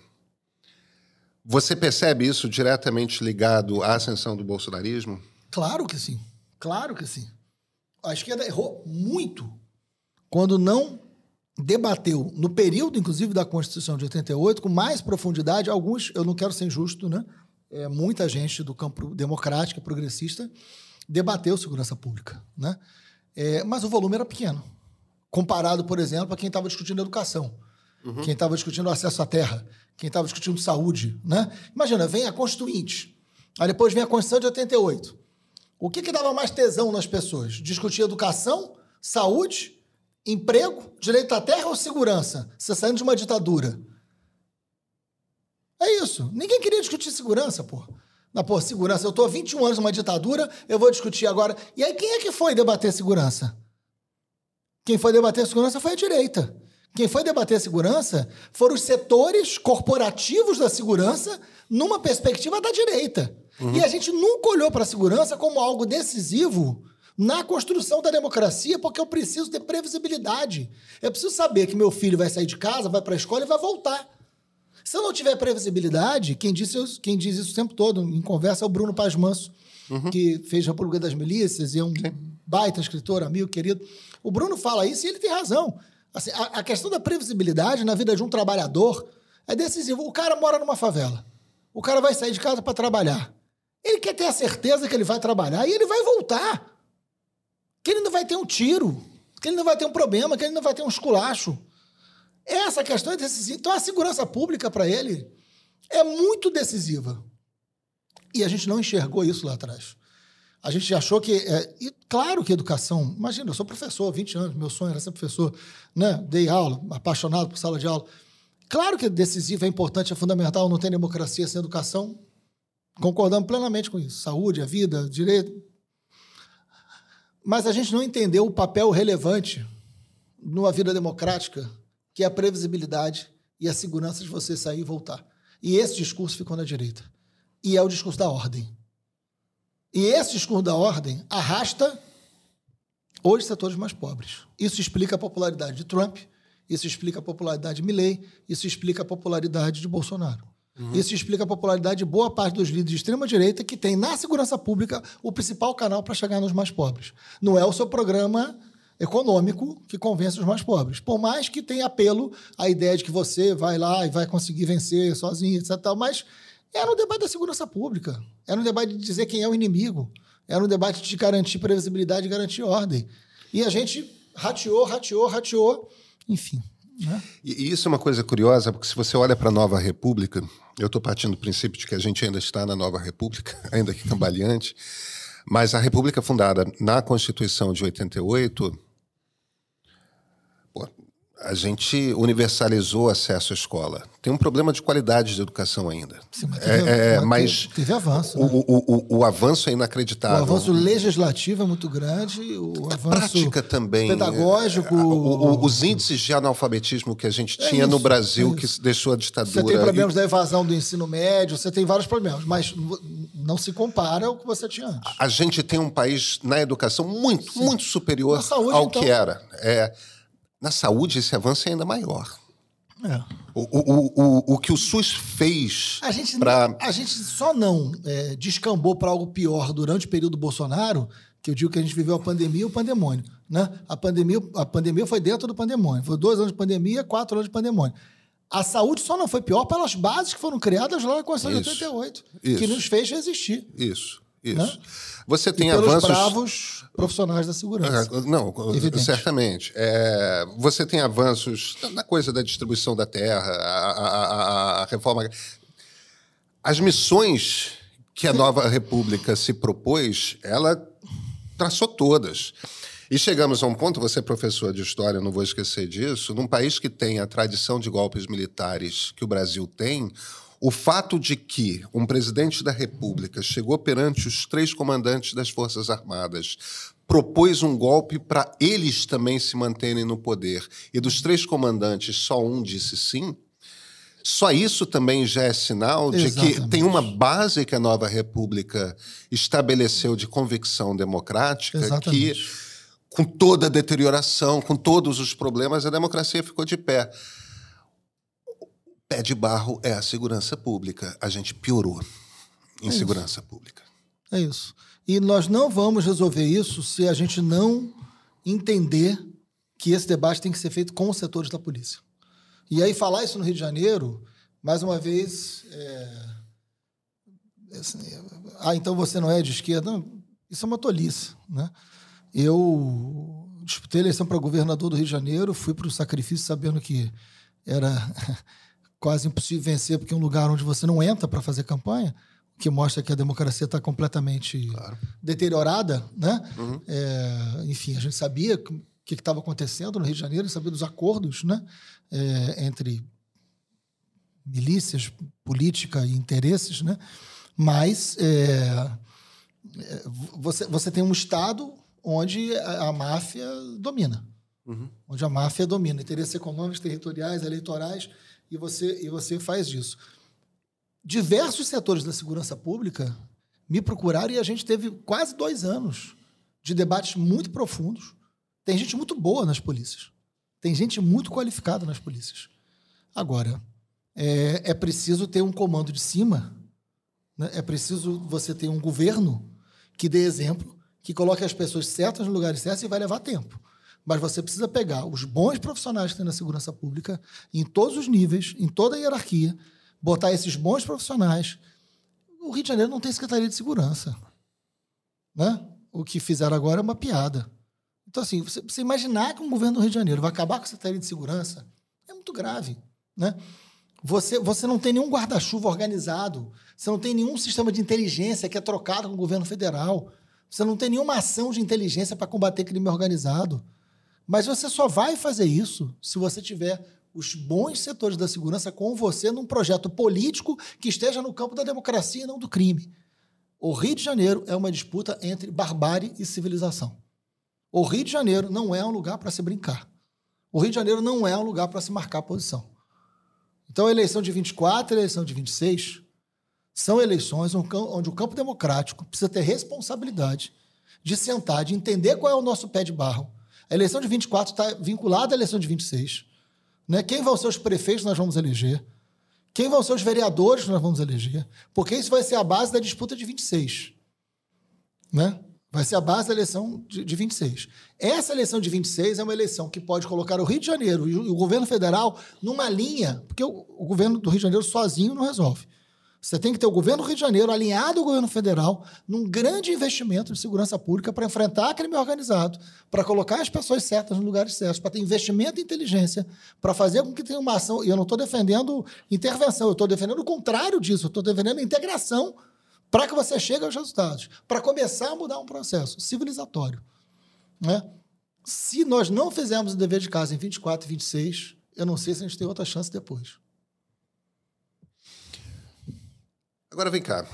você percebe isso diretamente ligado à ascensão do bolsonarismo? Claro que sim. Claro que sim. A esquerda errou muito quando não debateu no período, inclusive, da Constituição de 88, com mais profundidade, alguns, eu não quero ser injusto, né? É, muita gente do campo democrático, progressista, debateu segurança pública, né? É, mas o volume era pequeno, comparado, por exemplo, a quem estava discutindo educação, uhum. quem estava discutindo acesso à terra, quem estava discutindo saúde, né? Imagina, vem a Constituinte, aí depois vem a Constituição de 88. O que, que dava mais tesão nas pessoas? Discutir educação, saúde Emprego, direito à terra ou segurança? Você saindo de uma ditadura. É isso. Ninguém queria discutir segurança, pô. Na pô, segurança, eu estou há 21 anos numa ditadura, eu vou discutir agora. E aí, quem é que foi debater segurança? Quem foi debater segurança foi a direita. Quem foi debater segurança foram os setores corporativos da segurança numa perspectiva da direita. Uhum. E a gente nunca olhou para a segurança como algo decisivo na construção da democracia, porque eu preciso ter previsibilidade. Eu preciso saber que meu filho vai sair de casa, vai para a escola e vai voltar. Se eu não tiver previsibilidade, quem, disse, quem diz isso o tempo todo em conversa é o Bruno Paz Manso, uhum. que fez República das Milícias e é um Sim. baita escritor, amigo querido. O Bruno fala isso e ele tem razão. Assim, a, a questão da previsibilidade na vida de um trabalhador é decisiva. O cara mora numa favela. O cara vai sair de casa para trabalhar. Ele quer ter a certeza que ele vai trabalhar e ele vai voltar que ele não vai ter um tiro, que ele não vai ter um problema, que ele não vai ter um esculacho. Essa questão é decisiva. Então, a segurança pública para ele é muito decisiva. E a gente não enxergou isso lá atrás. A gente achou que. É, e claro que educação. Imagina, eu sou professor há 20 anos, meu sonho era ser professor, né? Dei aula, apaixonado por sala de aula. Claro que é decisivo, é importante, é fundamental, não tem democracia sem educação. Concordamos plenamente com isso. Saúde, a vida, direito, mas a gente não entendeu o papel relevante numa vida democrática, que é a previsibilidade e a segurança de você sair e voltar. E esse discurso ficou na direita. E é o discurso da ordem. E esse discurso da ordem arrasta os setores mais pobres. Isso explica a popularidade de Trump, isso explica a popularidade de Milley, isso explica a popularidade de Bolsonaro. Uhum. Isso explica a popularidade de boa parte dos líderes de extrema-direita que tem na segurança pública o principal canal para chegar nos mais pobres. Não é o seu programa econômico que convence os mais pobres. Por mais que tenha apelo a ideia de que você vai lá e vai conseguir vencer sozinho, etc. Mas é no debate da segurança pública. É no debate de dizer quem é o inimigo. É no debate de garantir previsibilidade e garantir ordem. E a gente rateou, rateou, rateou. Enfim. Né? E isso é uma coisa curiosa, porque se você olha para a Nova República, eu estou partindo do princípio de que a gente ainda está na Nova República, ainda que cambaleante, mas a República fundada na Constituição de 88 a gente universalizou acesso à escola. Tem um problema de qualidade de educação ainda. Sim, mas teve, é, é, mas teve avanço. Né? O, o, o, avanço é inacreditável. O avanço legislativo é muito grande, o a avanço prática também. pedagógico. É, os índices de analfabetismo que a gente é tinha isso, no Brasil, é que deixou a ditadura. Você tem problemas e... da evasão do ensino médio, você tem vários problemas, mas não se compara ao que você tinha antes. A gente tem um país na educação muito, Sim. muito superior saúde, ao então... que era. É, na saúde, esse avanço é ainda maior. É. O, o, o, o que o SUS fez. A gente, pra... a gente só não é, descambou para algo pior durante o período Bolsonaro, que eu digo que a gente viveu a pandemia e o pandemônio. Né? A, pandemia, a pandemia foi dentro do pandemônio. Foi dois anos de pandemia, quatro anos de pandemônio. A saúde só não foi pior pelas bases que foram criadas lá na Constituição de 88, isso. que nos fez resistir. Isso, isso. Né? Você tem e pelos avanços. bravos profissionais da segurança. É, não, Evidente. certamente. É, você tem avanços na coisa da distribuição da terra, a, a, a reforma. As missões que a nova república se propôs, ela traçou todas. E chegamos a um ponto, você é professor de história, não vou esquecer disso, num país que tem a tradição de golpes militares que o Brasil tem, o fato de que um presidente da República chegou perante os três comandantes das Forças Armadas, propôs um golpe para eles também se manterem no poder, e dos três comandantes só um disse sim, só isso também já é sinal de Exatamente. que tem uma base que a nova República estabeleceu de convicção democrática Exatamente. que, com toda a deterioração, com todos os problemas, a democracia ficou de pé pé de barro é a segurança pública. A gente piorou em é segurança pública. É isso. E nós não vamos resolver isso se a gente não entender que esse debate tem que ser feito com os setores da polícia. E aí, falar isso no Rio de Janeiro, mais uma vez. É... Assim, ah, então você não é de esquerda? Não, isso é uma tolice. Né? Eu disputei eleição para governador do Rio de Janeiro, fui para o sacrifício sabendo que era quase impossível vencer, porque é um lugar onde você não entra para fazer campanha, o que mostra que a democracia está completamente claro. deteriorada. Né? Uhum. É, enfim, a gente sabia o que estava acontecendo no Rio de Janeiro, sabia dos acordos né? É, entre milícias, política e interesses, né? Mas é, é, você, você tem um Estado onde a, a máfia domina. Uhum. Onde a máfia domina. Interesses econômicos, territoriais, eleitorais, e você, e você faz isso. Diversos setores da segurança pública me procuraram e a gente teve quase dois anos de debates muito profundos. Tem gente muito boa nas polícias. Tem gente muito qualificada nas polícias. Agora, é, é preciso ter um comando de cima, né? é preciso você ter um governo que dê exemplo, que coloque as pessoas certas no lugares certos e vai levar tempo. Mas você precisa pegar os bons profissionais que tem na segurança pública, em todos os níveis, em toda a hierarquia, botar esses bons profissionais. O Rio de Janeiro não tem Secretaria de Segurança. Né? O que fizeram agora é uma piada. Então, assim, você, você imaginar que um governo do Rio de Janeiro vai acabar com a Secretaria de Segurança é muito grave. Né? Você, você não tem nenhum guarda-chuva organizado, você não tem nenhum sistema de inteligência que é trocado com o governo federal, você não tem nenhuma ação de inteligência para combater crime organizado. Mas você só vai fazer isso se você tiver os bons setores da segurança com você num projeto político que esteja no campo da democracia e não do crime. O Rio de Janeiro é uma disputa entre barbárie e civilização. O Rio de Janeiro não é um lugar para se brincar. O Rio de Janeiro não é um lugar para se marcar posição. Então, a eleição de 24 e a eleição de 26 são eleições onde o campo democrático precisa ter responsabilidade de sentar, de entender qual é o nosso pé de barro. A eleição de 24 está vinculada à eleição de 26. Né? Quem vão ser os prefeitos nós vamos eleger? Quem vão ser os vereadores nós vamos eleger? Porque isso vai ser a base da disputa de 26. Né? Vai ser a base da eleição de, de 26. Essa eleição de 26 é uma eleição que pode colocar o Rio de Janeiro e o, o governo federal numa linha, porque o, o governo do Rio de Janeiro sozinho não resolve. Você tem que ter o governo do Rio de Janeiro alinhado ao governo federal num grande investimento de segurança pública para enfrentar crime organizado, para colocar as pessoas certas nos lugares certos, para ter investimento em inteligência, para fazer com que tenha uma ação. E eu não estou defendendo intervenção, eu estou defendendo o contrário disso, eu estou defendendo integração para que você chegue aos resultados, para começar a mudar um processo civilizatório. Né? Se nós não fizermos o dever de casa em 24 e 26, eu não sei se a gente tem outra chance depois. Agora vem cá.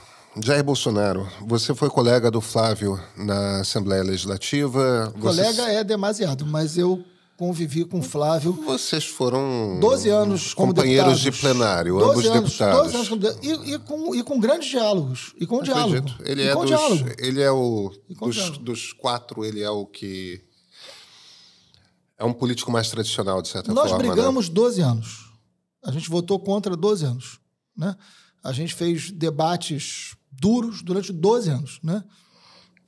Jair Bolsonaro, você foi colega do Flávio na Assembleia Legislativa. Colega é demasiado, mas eu convivi com o Flávio. Vocês foram 12 anos companheiros de plenário, ambos anos, deputados. 12 anos como, e, e, com, e com grandes diálogos. E com Acredito. diálogo. Ele e é, dos, diálogo. ele é o dos, dos quatro, ele é o que é um político mais tradicional de certa Nós forma. né? brigamos 12 anos. A gente votou contra 12 anos. Né? A gente fez debates duros durante 12 anos. Né?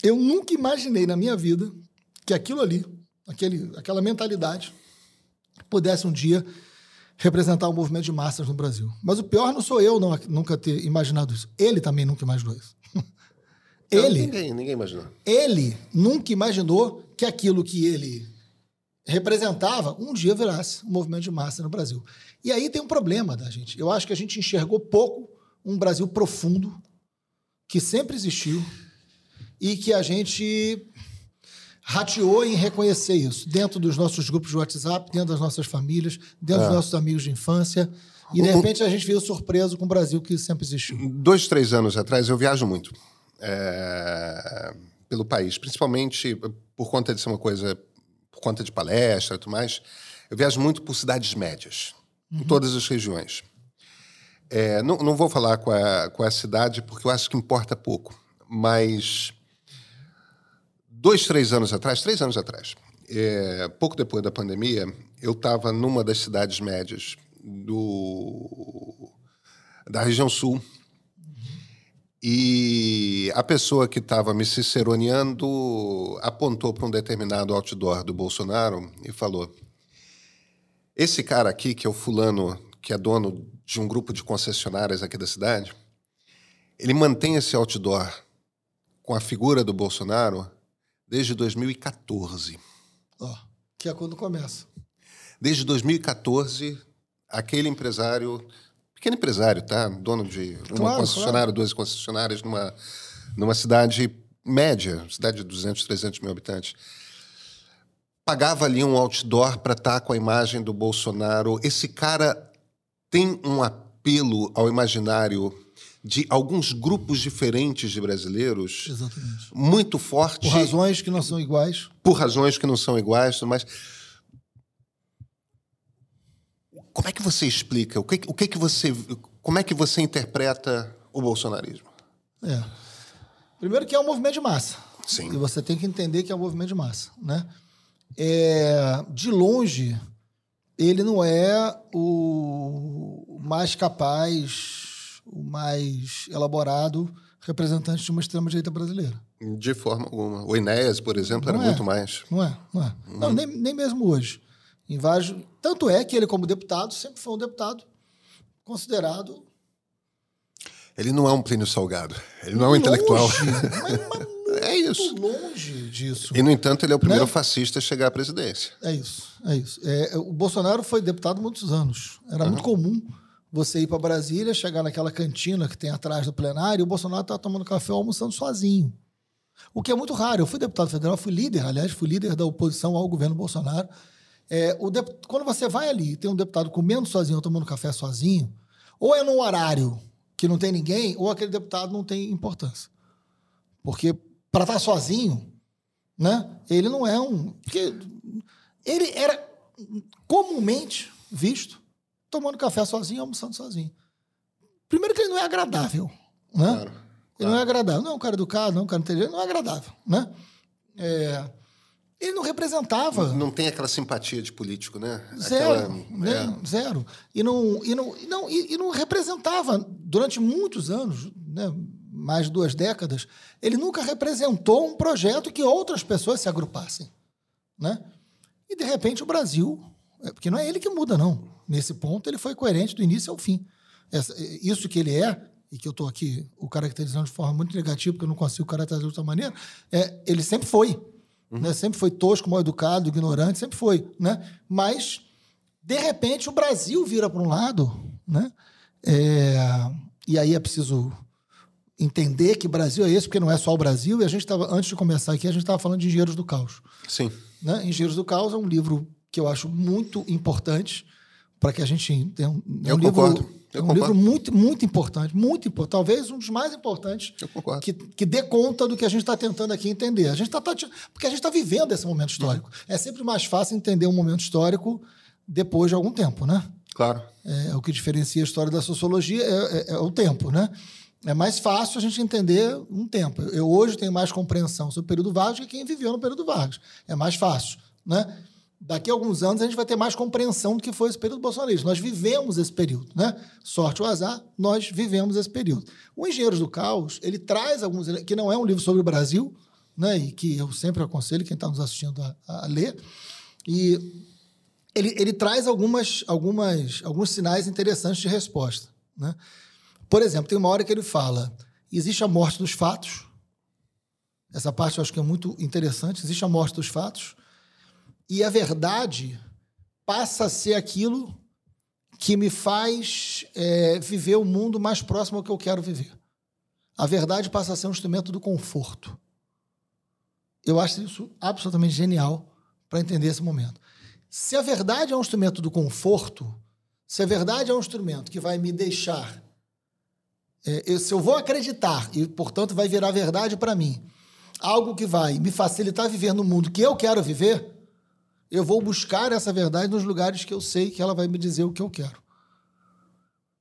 Eu nunca imaginei na minha vida que aquilo ali, aquele, aquela mentalidade, pudesse um dia representar o movimento de massas no Brasil. Mas o pior não sou eu não, nunca ter imaginado isso. Ele também nunca imaginou isso. Não, Ele, ninguém, ninguém imaginou. ele nunca imaginou que aquilo que ele representava um dia virasse um movimento de massa no Brasil. E aí tem um problema da gente. Eu acho que a gente enxergou pouco um Brasil profundo que sempre existiu e que a gente rateou em reconhecer isso dentro dos nossos grupos de WhatsApp, dentro das nossas famílias, dentro É. dos nossos amigos de infância. E de repente a gente veio surpreso com o Brasil que sempre existiu. Dois, três anos atrás, eu viajo muito é, pelo país, principalmente por conta de ser uma coisa, por conta de palestra e tudo mais. Eu viajo muito por cidades médias, em todas as regiões. É, não, não vou falar com a, com a cidade, porque eu acho que importa pouco, mas dois, três anos atrás, três anos atrás, é, pouco depois da pandemia, eu estava numa das cidades médias do, da região sul e a pessoa que estava me ciceroneando apontou para um determinado outdoor do Bolsonaro e falou: Esse cara aqui, que é o fulano, que é dono de um grupo de concessionárias aqui da cidade, ele mantém esse outdoor com a figura do Bolsonaro desde 2014. Ó, que é quando começa. Desde 2014, aquele empresário, pequeno empresário, tá? Dono de uma Claro, concessionária, duas concessionárias numa, numa cidade média, cidade de 200, 300 mil habitantes, pagava ali um outdoor para estar com a imagem do Bolsonaro. Esse cara tem um apelo ao imaginário de alguns grupos diferentes de brasileiros, Exatamente. muito forte. Por razões que não são iguais. Por razões que não são iguais, mas. Como é que você explica? O que, o que, que você. Como é que você interpreta o bolsonarismo? É. Primeiro que é um movimento de massa. Sim. E você tem que entender que é um movimento de massa, né? É, de longe, ele não é o mais capaz, o mais elaborado representante de uma extrema-direita brasileira. De forma alguma. O Enéas, por exemplo, era Não é. muito mais. Não é, não é. Não, nem, nem mesmo hoje. Em vários, tanto é que ele, como deputado, sempre foi um deputado considerado Ele não é um Plínio Salgado. Ele não é um intelectual. longe, mas, mas É isso. longe disso. E, no entanto, ele é o primeiro Né? fascista a chegar à presidência. É isso, é isso. É, o Bolsonaro foi deputado há muitos anos. Era muito comum você ir para Brasília, chegar naquela cantina que tem atrás do plenário, e o Bolsonaro estava tomando café ou almoçando sozinho. O que é muito raro. Eu fui deputado federal, fui líder, aliás, fui líder da oposição ao governo Bolsonaro. É, o Quando você vai ali e tem um deputado comendo sozinho ou tomando café sozinho, ou é num horário que não tem ninguém, ou aquele deputado não tem importância. Porque para estar sozinho, né? Ele não é um. Porque ele era comumente visto tomando café sozinho, almoçando sozinho. Primeiro que ele não é agradável, né? Claro, Ele não é agradável. Não é um cara educado, não é um cara inteligente, não é agradável, né? É, ele não representava Não tem aquela simpatia de político, né? Zero, Aquela- né? é. zero. E não, e, não, e, não, e, e não representava, durante muitos anos, né, mais de duas décadas, ele nunca representou um projeto que outras pessoas se agrupassem. Né? E, de repente, o Brasil, é, porque não é ele que muda, não. Nesse ponto, ele foi coerente do início ao fim. Essa- isso que ele é, e que eu estou aqui o caracterizando de forma muito negativa, porque eu não consigo caracterizar de outra maneira, é, ele sempre foi. Né? Sempre foi tosco, mal educado, ignorante, sempre foi. Né? Mas, de repente, o Brasil vira para um lado, né? É, e aí é preciso entender que Brasil é esse, porque não é só o Brasil, e a gente estava, antes de começar aqui, a gente estava falando de Engenheiros do Caos. Sim. Né? Engenheiros do Caos é um livro que eu acho muito importante para que a gente tenha um, é Eu um livro, concordo. Eu é um concordo. livro muito, muito importante, muito importante, talvez um dos mais importantes Eu que, que dê conta do que a gente está tentando aqui entender. A gente tá, tá- porque a gente está vivendo esse momento histórico. É sempre mais fácil entender um momento histórico depois de algum tempo, né? Claro. É, o que diferencia a história da sociologia é, é- é o tempo, né? É mais fácil a gente entender um tempo. Eu hoje tenho mais compreensão sobre o período Vargas que quem viveu no período Vargas. É mais fácil, né? Daqui a alguns anos a gente vai ter mais compreensão do que foi esse período bolsonarista. Nós vivemos esse período, né? Sorte ou azar, nós vivemos esse período. O Engenheiros do Caos, ele traz alguns... que não é um livro sobre o Brasil, né? E que eu sempre aconselho quem está nos assistindo a, a ler. E ele, ele traz algumas, algumas, alguns sinais interessantes de resposta. Né? Por exemplo, tem uma hora que ele fala: existe a morte dos fatos. Essa parte eu acho que é muito interessante. Existe a morte dos fatos. E a verdade passa a ser aquilo que me faz é, viver o mundo mais próximo ao que eu quero viver. A verdade passa a ser um instrumento do conforto. Eu acho isso absolutamente genial para entender esse momento. Se a verdade é um instrumento do conforto, se a verdade é um instrumento que vai me deixar. É, eu- se eu vou acreditar e, portanto, vai virar verdade para mim, algo que vai me facilitar viver no mundo que eu quero viver, eu vou buscar essa verdade nos lugares que eu sei que ela vai me dizer o que eu quero.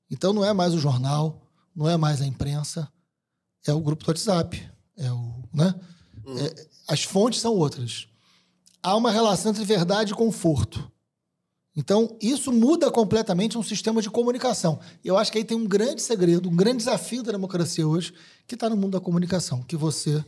Então não é mais o jornal, não é mais a imprensa, é o grupo do WhatsApp, é o, né? É, as fontes são outras há uma relação entre verdade e conforto. Então, isso muda completamente um sistema de comunicação. Eu acho que aí tem um grande segredo, um grande desafio da democracia hoje, que está no mundo da comunicação, que você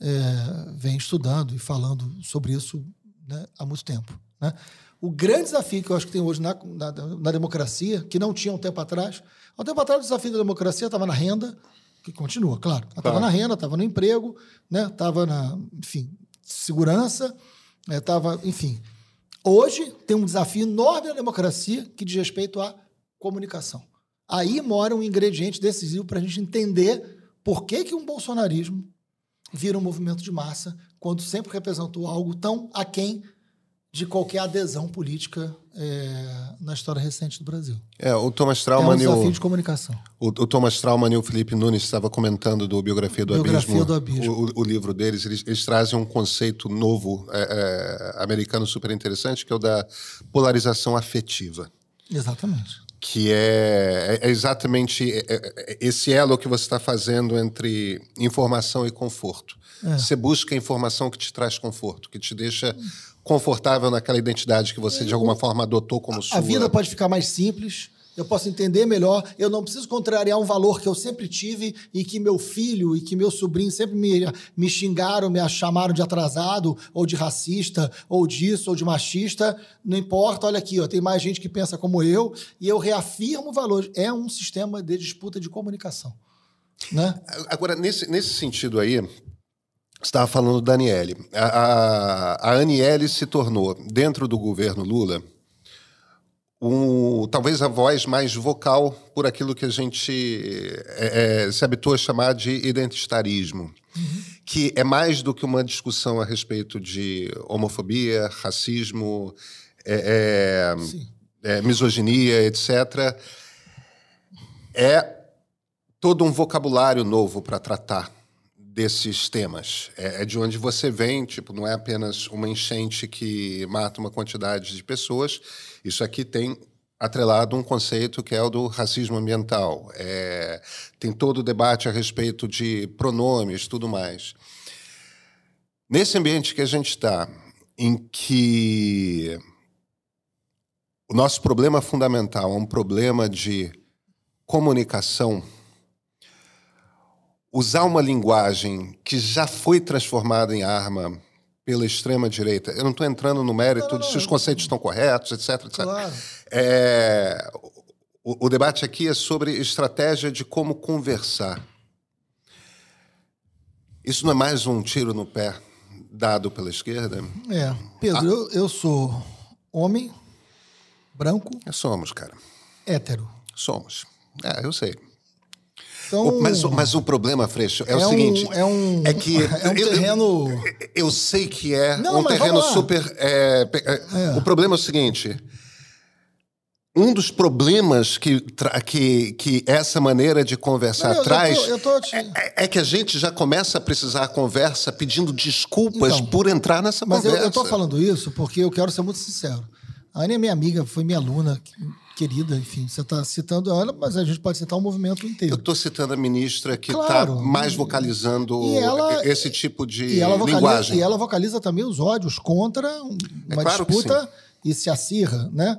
é, vem estudando e falando sobre isso né, há muito tempo. né? O grande desafio que eu acho que tem hoje na, na, na democracia, que não tinha um tempo atrás, há um tempo atrás o desafio da democracia estava na renda, que continua, claro. Estava Claro. na renda, estava no emprego, estava na, enfim, segurança, estava, enfim. Hoje tem um desafio enorme na democracia que diz respeito à comunicação. Aí mora um ingrediente decisivo para a gente entender por que, que um bolsonarismo vira um movimento de massa quando sempre representou algo tão aquém de qualquer adesão política é, na história recente do Brasil. É, o Thomas É Trauman um e o, desafio de comunicação. o, o Thomas Trauman e o Felipe Nunes estavam comentando do Biografia do Biografia Abismo, do Abismo. O, o- livro deles. Eles, eles trazem um conceito novo é, é, americano super interessante, que é o da polarização afetiva. Exatamente. que é, é exatamente é- é- esse elo que você está fazendo entre informação e conforto. É. Você busca a informação que te traz conforto, que te deixa confortável naquela identidade que você de alguma forma adotou como sua. A vida pode ficar mais simples, eu posso entender melhor, eu não preciso contrariar um valor que eu sempre tive e que meu filho e que meu sobrinho sempre me, me xingaram, me chamaram de atrasado, ou de racista, ou disso, ou de machista. Não importa, olha aqui, ó, tem mais gente que pensa como eu, e eu reafirmo valores. É um sistema de disputa de comunicação. Né? Agora, nesse, nesse sentido aí, estava falando da Aniele. A, a, a Aniele se tornou, dentro do governo Lula, um, talvez a voz mais vocal por aquilo que a gente é, é, se habituou a chamar de identitarismo, que é mais do que uma discussão a respeito de homofobia, racismo, é, é, é, misoginia, etc. É todo um vocabulário novo para tratar desses temas. É, é de onde você vem, tipo, não é apenas uma enchente que mata uma quantidade de pessoas. Isso aqui tem atrelado um conceito que é o do racismo ambiental. É, tem todo o debate a respeito de pronomes, tudo mais. Nesse ambiente que a gente está, em que o nosso problema fundamental é um problema de comunicação, usar uma linguagem que já foi transformada em arma pela extrema direita. Eu não estou entrando no mérito Não, de se os conceitos estão corretos, etc, etc. Claro. É, o, o debate aqui é sobre estratégia de como conversar. Isso não é mais um tiro no pé dado pela esquerda? É. Pedro, eu, eu sou homem, branco, Somos, cara. hétero. Somos. É, eu sei. Então, mas, o- mas o problema, Freixo, é, é o um- seguinte. é um, é que é um eu- eu- terreno. Eu sei que é Não, um mas terreno super. é, pe- é, O problema é o seguinte. Um dos problemas que, que, que essa maneira de conversar Não, eu- eu traz tô- eu tô te- é, é que a gente já começa a precisar a conversa pedindo desculpas Então, por entrar nessa Mas eu, conversa. eu tô falando isso porque eu quero ser muito sincero. A Anne é minha amiga, foi minha aluna querida, enfim. Você está citando ela, mas a gente pode citar o movimento Eu inteiro. estou citando a ministra que está Claro. mais vocalizando ela- esse tipo de E ela, vocaliza, linguagem. e ela vocaliza também os ódios contra um- uma claro que disputa e se acirra, né?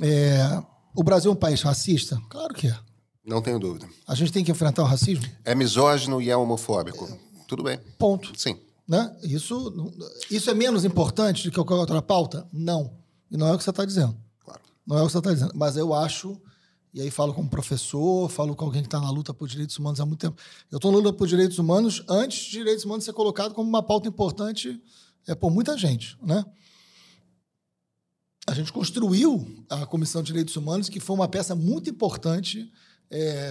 É, o Brasil é um país racista? Claro que é. Não tenho dúvida. A gente tem que enfrentar o racismo? É misógino e é homofóbico. Tudo bem. Ponto. Sim. Né? Isso, isso é menos importante do que qualquer outra pauta? Não. E não é o que você está dizendo. Não é o que você está dizendo. Mas eu acho, e aí falo como professor, falo com alguém que está na luta por direitos humanos há muito tempo. Eu estou na luta por direitos humanos antes de direitos humanos ser colocado como uma pauta importante é, por muita gente. Né? A gente construiu a Comissão de Direitos Humanos, que foi uma peça muito importante é,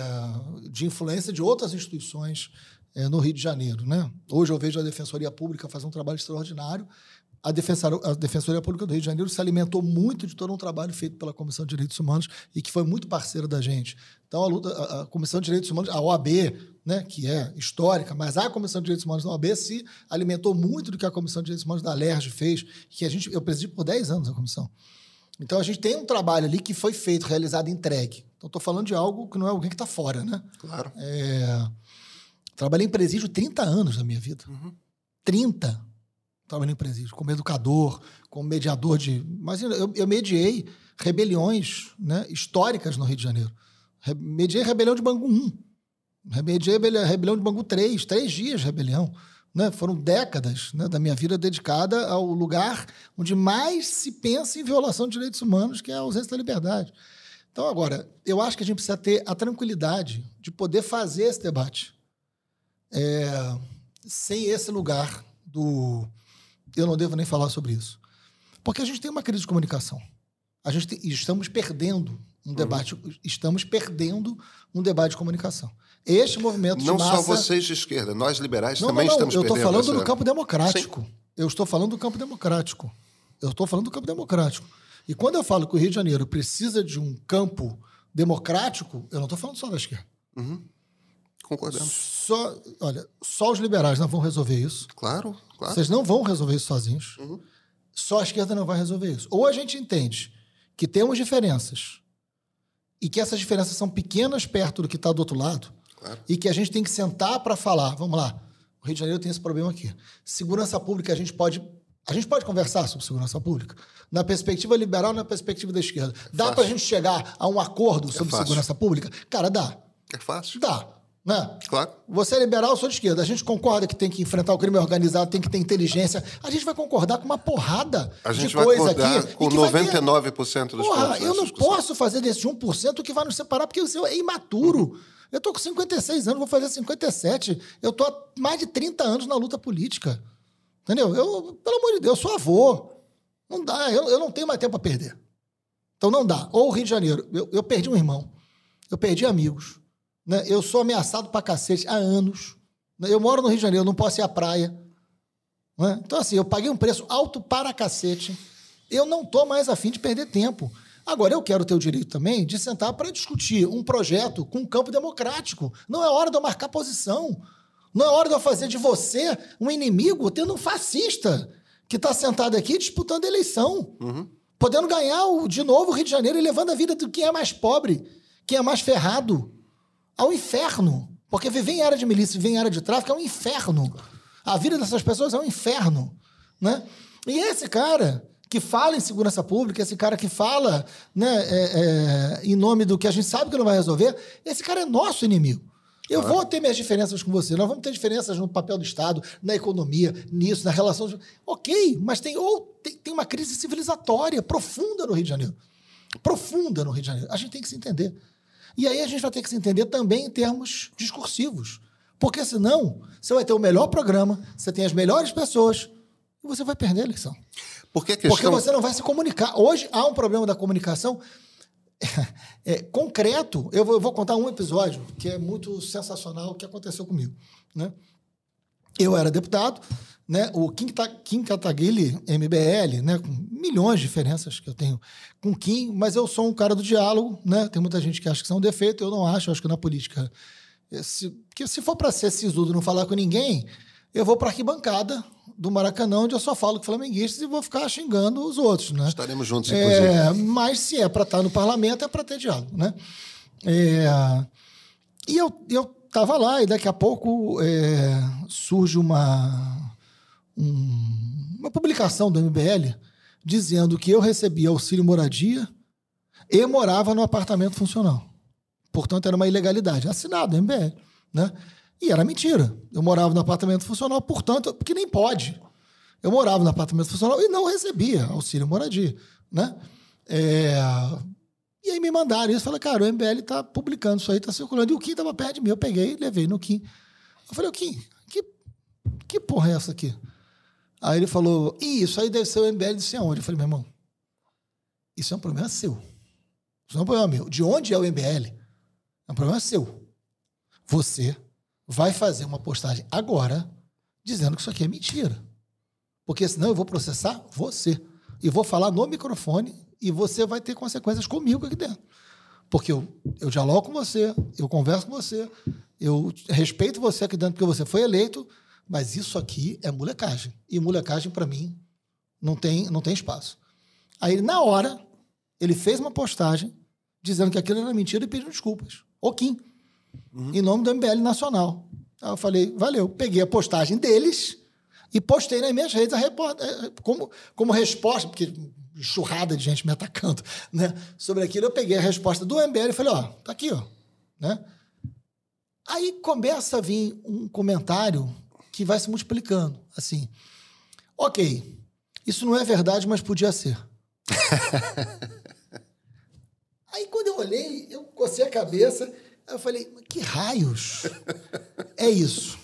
de influência de outras instituições é, no Rio de Janeiro. Né? Hoje eu vejo a Defensoria Pública fazer um trabalho extraordinário. A Defensor- a Defensoria Pública do Rio de Janeiro se alimentou muito de todo um trabalho feito pela Comissão de Direitos Humanos e que foi muito parceira da gente. Então, a, luta, a, a Comissão de Direitos Humanos, a OAB, né, que é histórica, mas a Comissão de Direitos Humanos da OAB se alimentou muito do que a Comissão de Direitos Humanos da LERJ fez, que a gente, eu presidi por 10 anos a comissão. Então, a gente tem um trabalho ali que foi feito, realizado, entregue. Então, estou falando de algo que não é alguém que está fora, né? Claro. É, Trabalhei em presídio 30 anos da minha vida. 30. Trabalhei em presídio, como educador, como mediador de. Imagina, eu, eu mediei rebeliões né, históricas no Rio de Janeiro. Re- mediei rebelião de Bangu 1. Mediei rebelião de Bangu 3, três dias de rebelião. Né? Foram décadas né, da minha vida dedicada ao lugar onde mais se pensa em violação de direitos humanos, que é a ausência da liberdade. Então, agora, eu acho que a gente precisa ter a tranquilidade de poder fazer esse debate é, sem esse lugar do eu não devo nem falar sobre isso. Porque a gente tem uma crise de comunicação. A gente tem- estamos perdendo um debate, estamos perdendo um debate de comunicação. Este movimento de Não massa... só vocês de esquerda, nós liberais Não, também não, não. estamos Eu estou perdendo falando essa... do campo democrático. Eu estou falando do campo democrático. Eu estou falando do campo democrático. E quando eu falo que o Rio de Janeiro precisa de um campo democrático, eu não estou falando só da esquerda. Uhum. Concordamos. Só, olha, só os liberais não vão resolver isso. Claro, claro. Vocês não vão resolver isso sozinhos. Uhum. Só a esquerda não vai resolver isso. Ou a gente entende que temos diferenças e que essas diferenças são pequenas perto do que está do outro lado claro. e que a gente tem que sentar para falar. Vamos lá. O Rio de Janeiro tem esse problema aqui. Segurança pública, a gente pode a gente pode conversar sobre segurança pública na perspectiva liberal, na perspectiva da esquerda. Dá para a gente chegar a um acordo sobre é segurança pública? Cara, dá. É fácil. Dá. Né? Claro. Você é liberal, eu sou de esquerda. A gente concorda que tem que enfrentar o crime organizado, tem que ter inteligência. A gente vai concordar com uma porrada a gente de coisa vai aqui. Com 99% ter... dos Porra, eu não posso fazer desse 1% o que vai nos separar, porque o é imaturo. Uhum. Eu tô com 56 anos, vou fazer 57. Eu tô há mais de 30 anos na luta política. Entendeu? Eu, pelo amor de Deus, eu sou avô. Não dá, eu, eu não tenho mais tempo a perder. Então não dá. Ou o Rio de Janeiro, eu, eu perdi um irmão, eu perdi amigos, né? eu sou ameaçado pra cacete há anos. Né? Eu moro no Rio de Janeiro, não posso ir à praia. Né? Então, assim, eu paguei um preço alto para cacete. Eu não tô mais afim de perder tempo. Agora, eu quero ter o direito também de sentar para discutir um projeto com um campo democrático. Não é hora de eu marcar posição. Não é hora de eu fazer de você um inimigo, tendo um fascista que está sentado aqui disputando a eleição. Uhum. Podendo ganhar o, de novo o Rio de Janeiro e levando a vida de quem é mais pobre, quem é mais ferrado, ao inferno. Porque viver em área de milícia, viver em área de tráfico é um inferno. A vida dessas pessoas é um inferno. Né? E esse cara que fala em segurança pública, esse cara que fala né, é, é, em nome do que a gente sabe que não vai resolver, esse cara é nosso inimigo. Eu claro. vou ter minhas diferenças com você. Nós vamos ter diferenças no papel do Estado, na economia, nisso, na relação. De... Ok, mas tem, ou, tem, tem uma crise civilizatória profunda no Rio de Janeiro. Profunda no Rio de Janeiro. A gente tem que se entender. E aí a gente vai ter que se entender também em termos discursivos. Porque senão, você vai ter o melhor programa, você tem as melhores pessoas e você vai perder a eleição. Por que questão... Porque você não vai se comunicar. Hoje há um problema da comunicação é, concreto, eu vou, eu vou, contar um episódio que é muito sensacional que aconteceu comigo. Né? Eu era deputado, né? o Kim, Kim Kataguiri, MBL, né? com milhões de diferenças que eu tenho com Kim, mas eu sou um cara do diálogo. Né? Tem muita gente que acha que isso é um defeito, eu não acho. Eu acho que na política, se, que se for para ser sisudo não falar com ninguém, eu vou para arquibancada do Maracanã, onde eu só falo com flamenguistas e vou ficar xingando os outros. Né? Estaremos juntos, inclusive. É, mas se é para estar no parlamento, é para ter diálogo. Né? É, e eu estava lá, e daqui a pouco é, surge uma, um, uma publicação do MBL dizendo que eu recebia auxílio moradia e morava no apartamento funcional. Portanto, era uma ilegalidade. Assinado, MBL. Né? E era mentira. Eu morava no apartamento funcional, portanto, porque nem pode. Eu morava no apartamento funcional e não recebia auxílio moradia, né? É... E aí me mandaram isso. Falei, cara, o MBL tá publicando isso aí, tá circulando. E o Kim tava perto de mim. Eu peguei levei no Kim. Eu falei, o Kim, que, que porra é essa aqui? Aí ele falou, Ih, isso aí deve ser o MBL de sei aonde. Eu falei, meu irmão, isso é um problema seu. Isso não é um problema meu. De onde é o MBL? É um problema seu. Você vai fazer uma postagem agora dizendo que isso aqui é mentira. Porque senão eu vou processar você. E vou falar no microfone e você vai ter consequências comigo aqui dentro. Porque eu, eu dialogo com você, eu converso com você, eu respeito você aqui dentro porque você foi eleito, mas isso aqui é molecagem. E molecagem, para mim, não tem, não tem espaço. Aí, na hora, ele fez uma postagem dizendo que aquilo era mentira e pediu desculpas. O Kim uhum. em nome do MBL Nacional. Aí eu falei, valeu. Peguei a postagem deles e postei nas minhas redes a report... Eh, como, como resposta, porque churrada de gente me atacando, né? Sobre aquilo, eu peguei a resposta do MBL e falei, ó, tá aqui, ó, né? Aí começa a vir um comentário que vai se multiplicando, assim. Ok, isso não é verdade, mas podia ser. Aí quando eu olhei, eu cocei a cabeça eu falei, que raios é isso?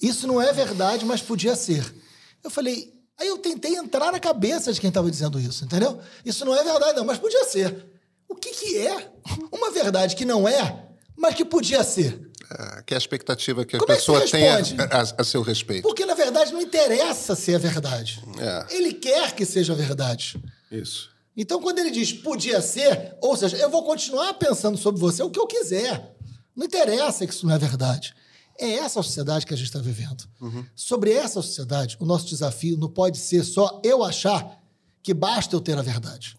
Isso não é verdade, mas podia ser. Eu falei, aí eu tentei entrar na cabeça de quem estava dizendo isso, entendeu? Isso não é verdade, não, mas podia ser. O que, que é uma verdade que não é, mas que podia ser? É, que é a expectativa que a Como pessoa é tenha a, a, seu respeito. Porque, na verdade, não interessa ser a verdade. É. Ele quer que seja verdade. Isso. Então, quando ele diz podia ser, ou seja, eu vou continuar pensando sobre você o que eu quiser. Não interessa que isso não é verdade. É essa a sociedade que a gente está vivendo. Uhum. Sobre essa sociedade, o nosso desafio não pode ser só eu achar que basta eu ter a verdade.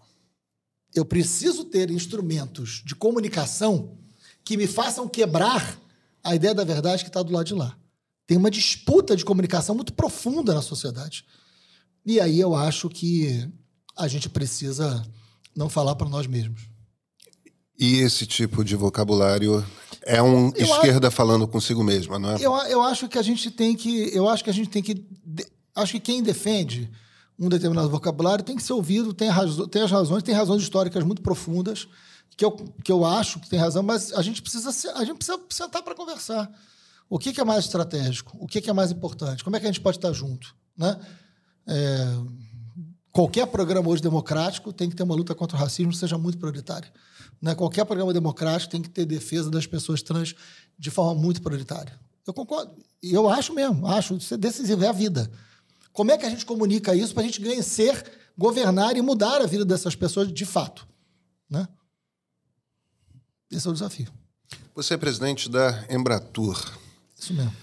Eu preciso ter instrumentos de comunicação que me façam quebrar a ideia da verdade que está do lado de lá. Tem uma disputa de comunicação muito profunda na sociedade. E aí eu acho que a gente precisa não falar para nós mesmos. E esse tipo de vocabulário é um eu esquerda acho, falando consigo mesma, não é? Eu, eu acho que a gente tem que. Eu acho que a gente tem que. Acho que quem defende um determinado vocabulário tem que ser ouvido, tem, razo, tem as razões, tem razões históricas muito profundas, que eu, que eu acho que tem razão, mas a gente precisa, a gente precisa sentar para conversar. O que, que, é mais estratégico? O que, que, é mais importante? Como é que a gente pode estar junto? Né? É, qualquer programa hoje democrático tem que ter uma luta contra o racismo seja muito prioritária. Né? Qualquer programa democrático tem que ter defesa das pessoas trans de forma muito prioritária. Eu concordo. E eu acho mesmo, acho isso é decisivo, é a vida. Como é que a gente comunica isso para a gente vencer, governar e mudar a vida dessas pessoas de fato? Né? Esse é o desafio. Você é presidente da Embratur. Isso mesmo.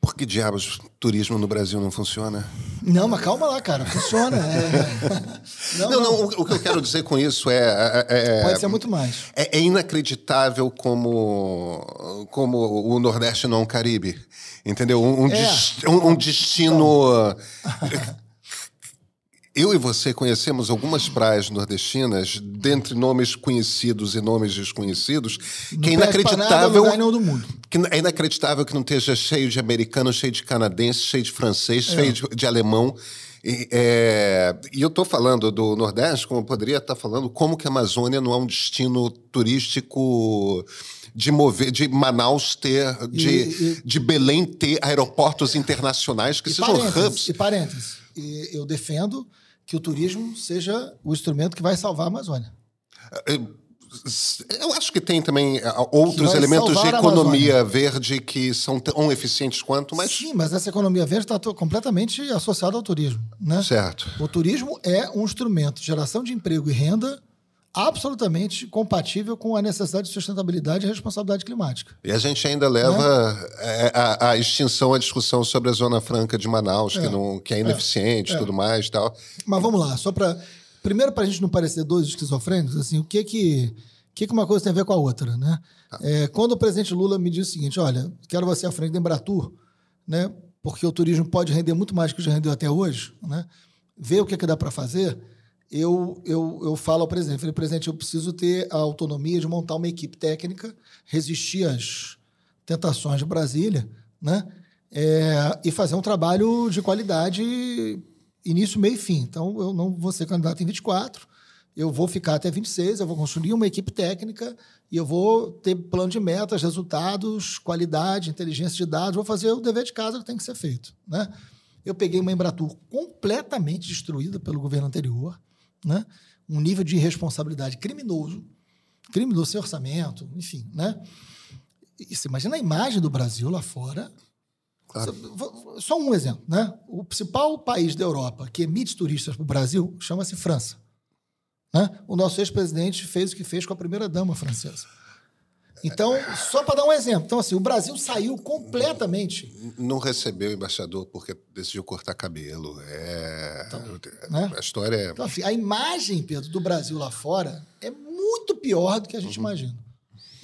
Por que diabos turismo no Brasil não funciona? Não, mas calma lá, cara. Funciona. É... Não, não, não, O que eu quero dizer com isso é. é, é Pode ser muito mais. É, é, inacreditável como, como o Nordeste não é um Caribe. Entendeu? Um, um, é. dest, um, um destino. Eu e você conhecemos algumas praias nordestinas, dentre nomes conhecidos e nomes desconhecidos, não que é inacreditável. Nada, do mundo. Que é inacreditável que não esteja cheio de americano, cheio de canadense, cheio de francês, é. cheio de, de alemão. E, é, e eu estou falando do Nordeste, como eu poderia estar tá falando, como que a Amazônia não é um destino turístico de mover, de Manaus ter, de, e, e, de Belém ter aeroportos internacionais que sejam hubs. E parênteses, eu defendo que o turismo seja o instrumento que vai salvar a Amazônia. É, eu acho que tem também é, outros elementos de economia verde que são tão eficientes quanto, mas. Sim, mas essa economia verde está completamente associada ao turismo. Né? Certo. O turismo é um instrumento de geração de emprego e renda absolutamente compatível com a necessidade de sustentabilidade e responsabilidade climática. E a gente ainda leva né? a, a, extinção a discussão sobre a Zona Franca de Manaus, é. que, não, que é ineficiente e é. tudo mais tal. Mas vamos lá, só para... Primeiro, para a gente não parecer dois esquizofrênicos, assim, o que que, que, que uma coisa tem a ver com a outra, né? Ah. É, quando o presidente Lula me diz o seguinte, olha, quero você à frente da Embratur, né? Porque o turismo pode render muito mais do que já rendeu até hoje, né? Ver o que, que dá para fazer eu, eu, eu falo ao presidente, falei, presidente, eu preciso ter a autonomia de montar uma equipe técnica, resistir às tentações de Brasília, né? É, e fazer um trabalho de qualidade início, meio e fim. Então, eu não vou ser candidato em 24, eu vou ficar até 26, eu vou construir uma equipe técnica e eu vou ter plano de metas, resultados, qualidade, inteligência de dados, vou fazer o dever de casa que tem que ser feito, né? Eu peguei uma Embratur completamente destruída pelo governo anterior, né? um nível de irresponsabilidade criminoso, criminoso sem orçamento, enfim. Né? E você imagina a imagem do Brasil lá fora. Claro. Só um exemplo. Né? O principal país da Europa que emite turistas para o Brasil chama-se França. Né? O nosso ex-presidente fez o que fez com a primeira-dama francesa. Então, só para dar um exemplo. Então, assim, o Brasil saiu completamente. Não recebeu o embaixador porque decidiu cortar cabelo. É... Então, né? A história é. Então, assim, a imagem, Pedro, do Brasil lá fora é muito pior do que a gente uhum. imagina.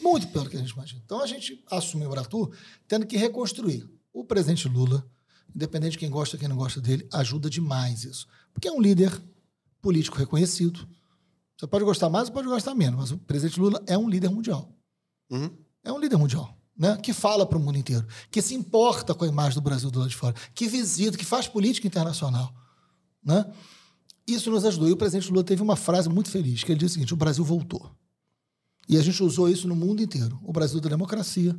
Muito pior do que a gente imagina. Então, a gente assume o Brasil tendo que reconstruir. O presidente Lula, independente de quem gosta ou quem não gosta dele, ajuda demais isso. Porque é um líder político reconhecido. Você pode gostar mais ou pode gostar menos, mas o presidente Lula é um líder mundial. Uhum. É um líder mundial. Né? que fala para o mundo inteiro, que se importa com a imagem do Brasil do lado de fora, que visita, que faz política internacional. Né? Isso nos ajudou. E o presidente Lula teve uma frase muito feliz, que ele disse o seguinte, o Brasil voltou. E a gente usou isso no mundo inteiro. O Brasil da democracia,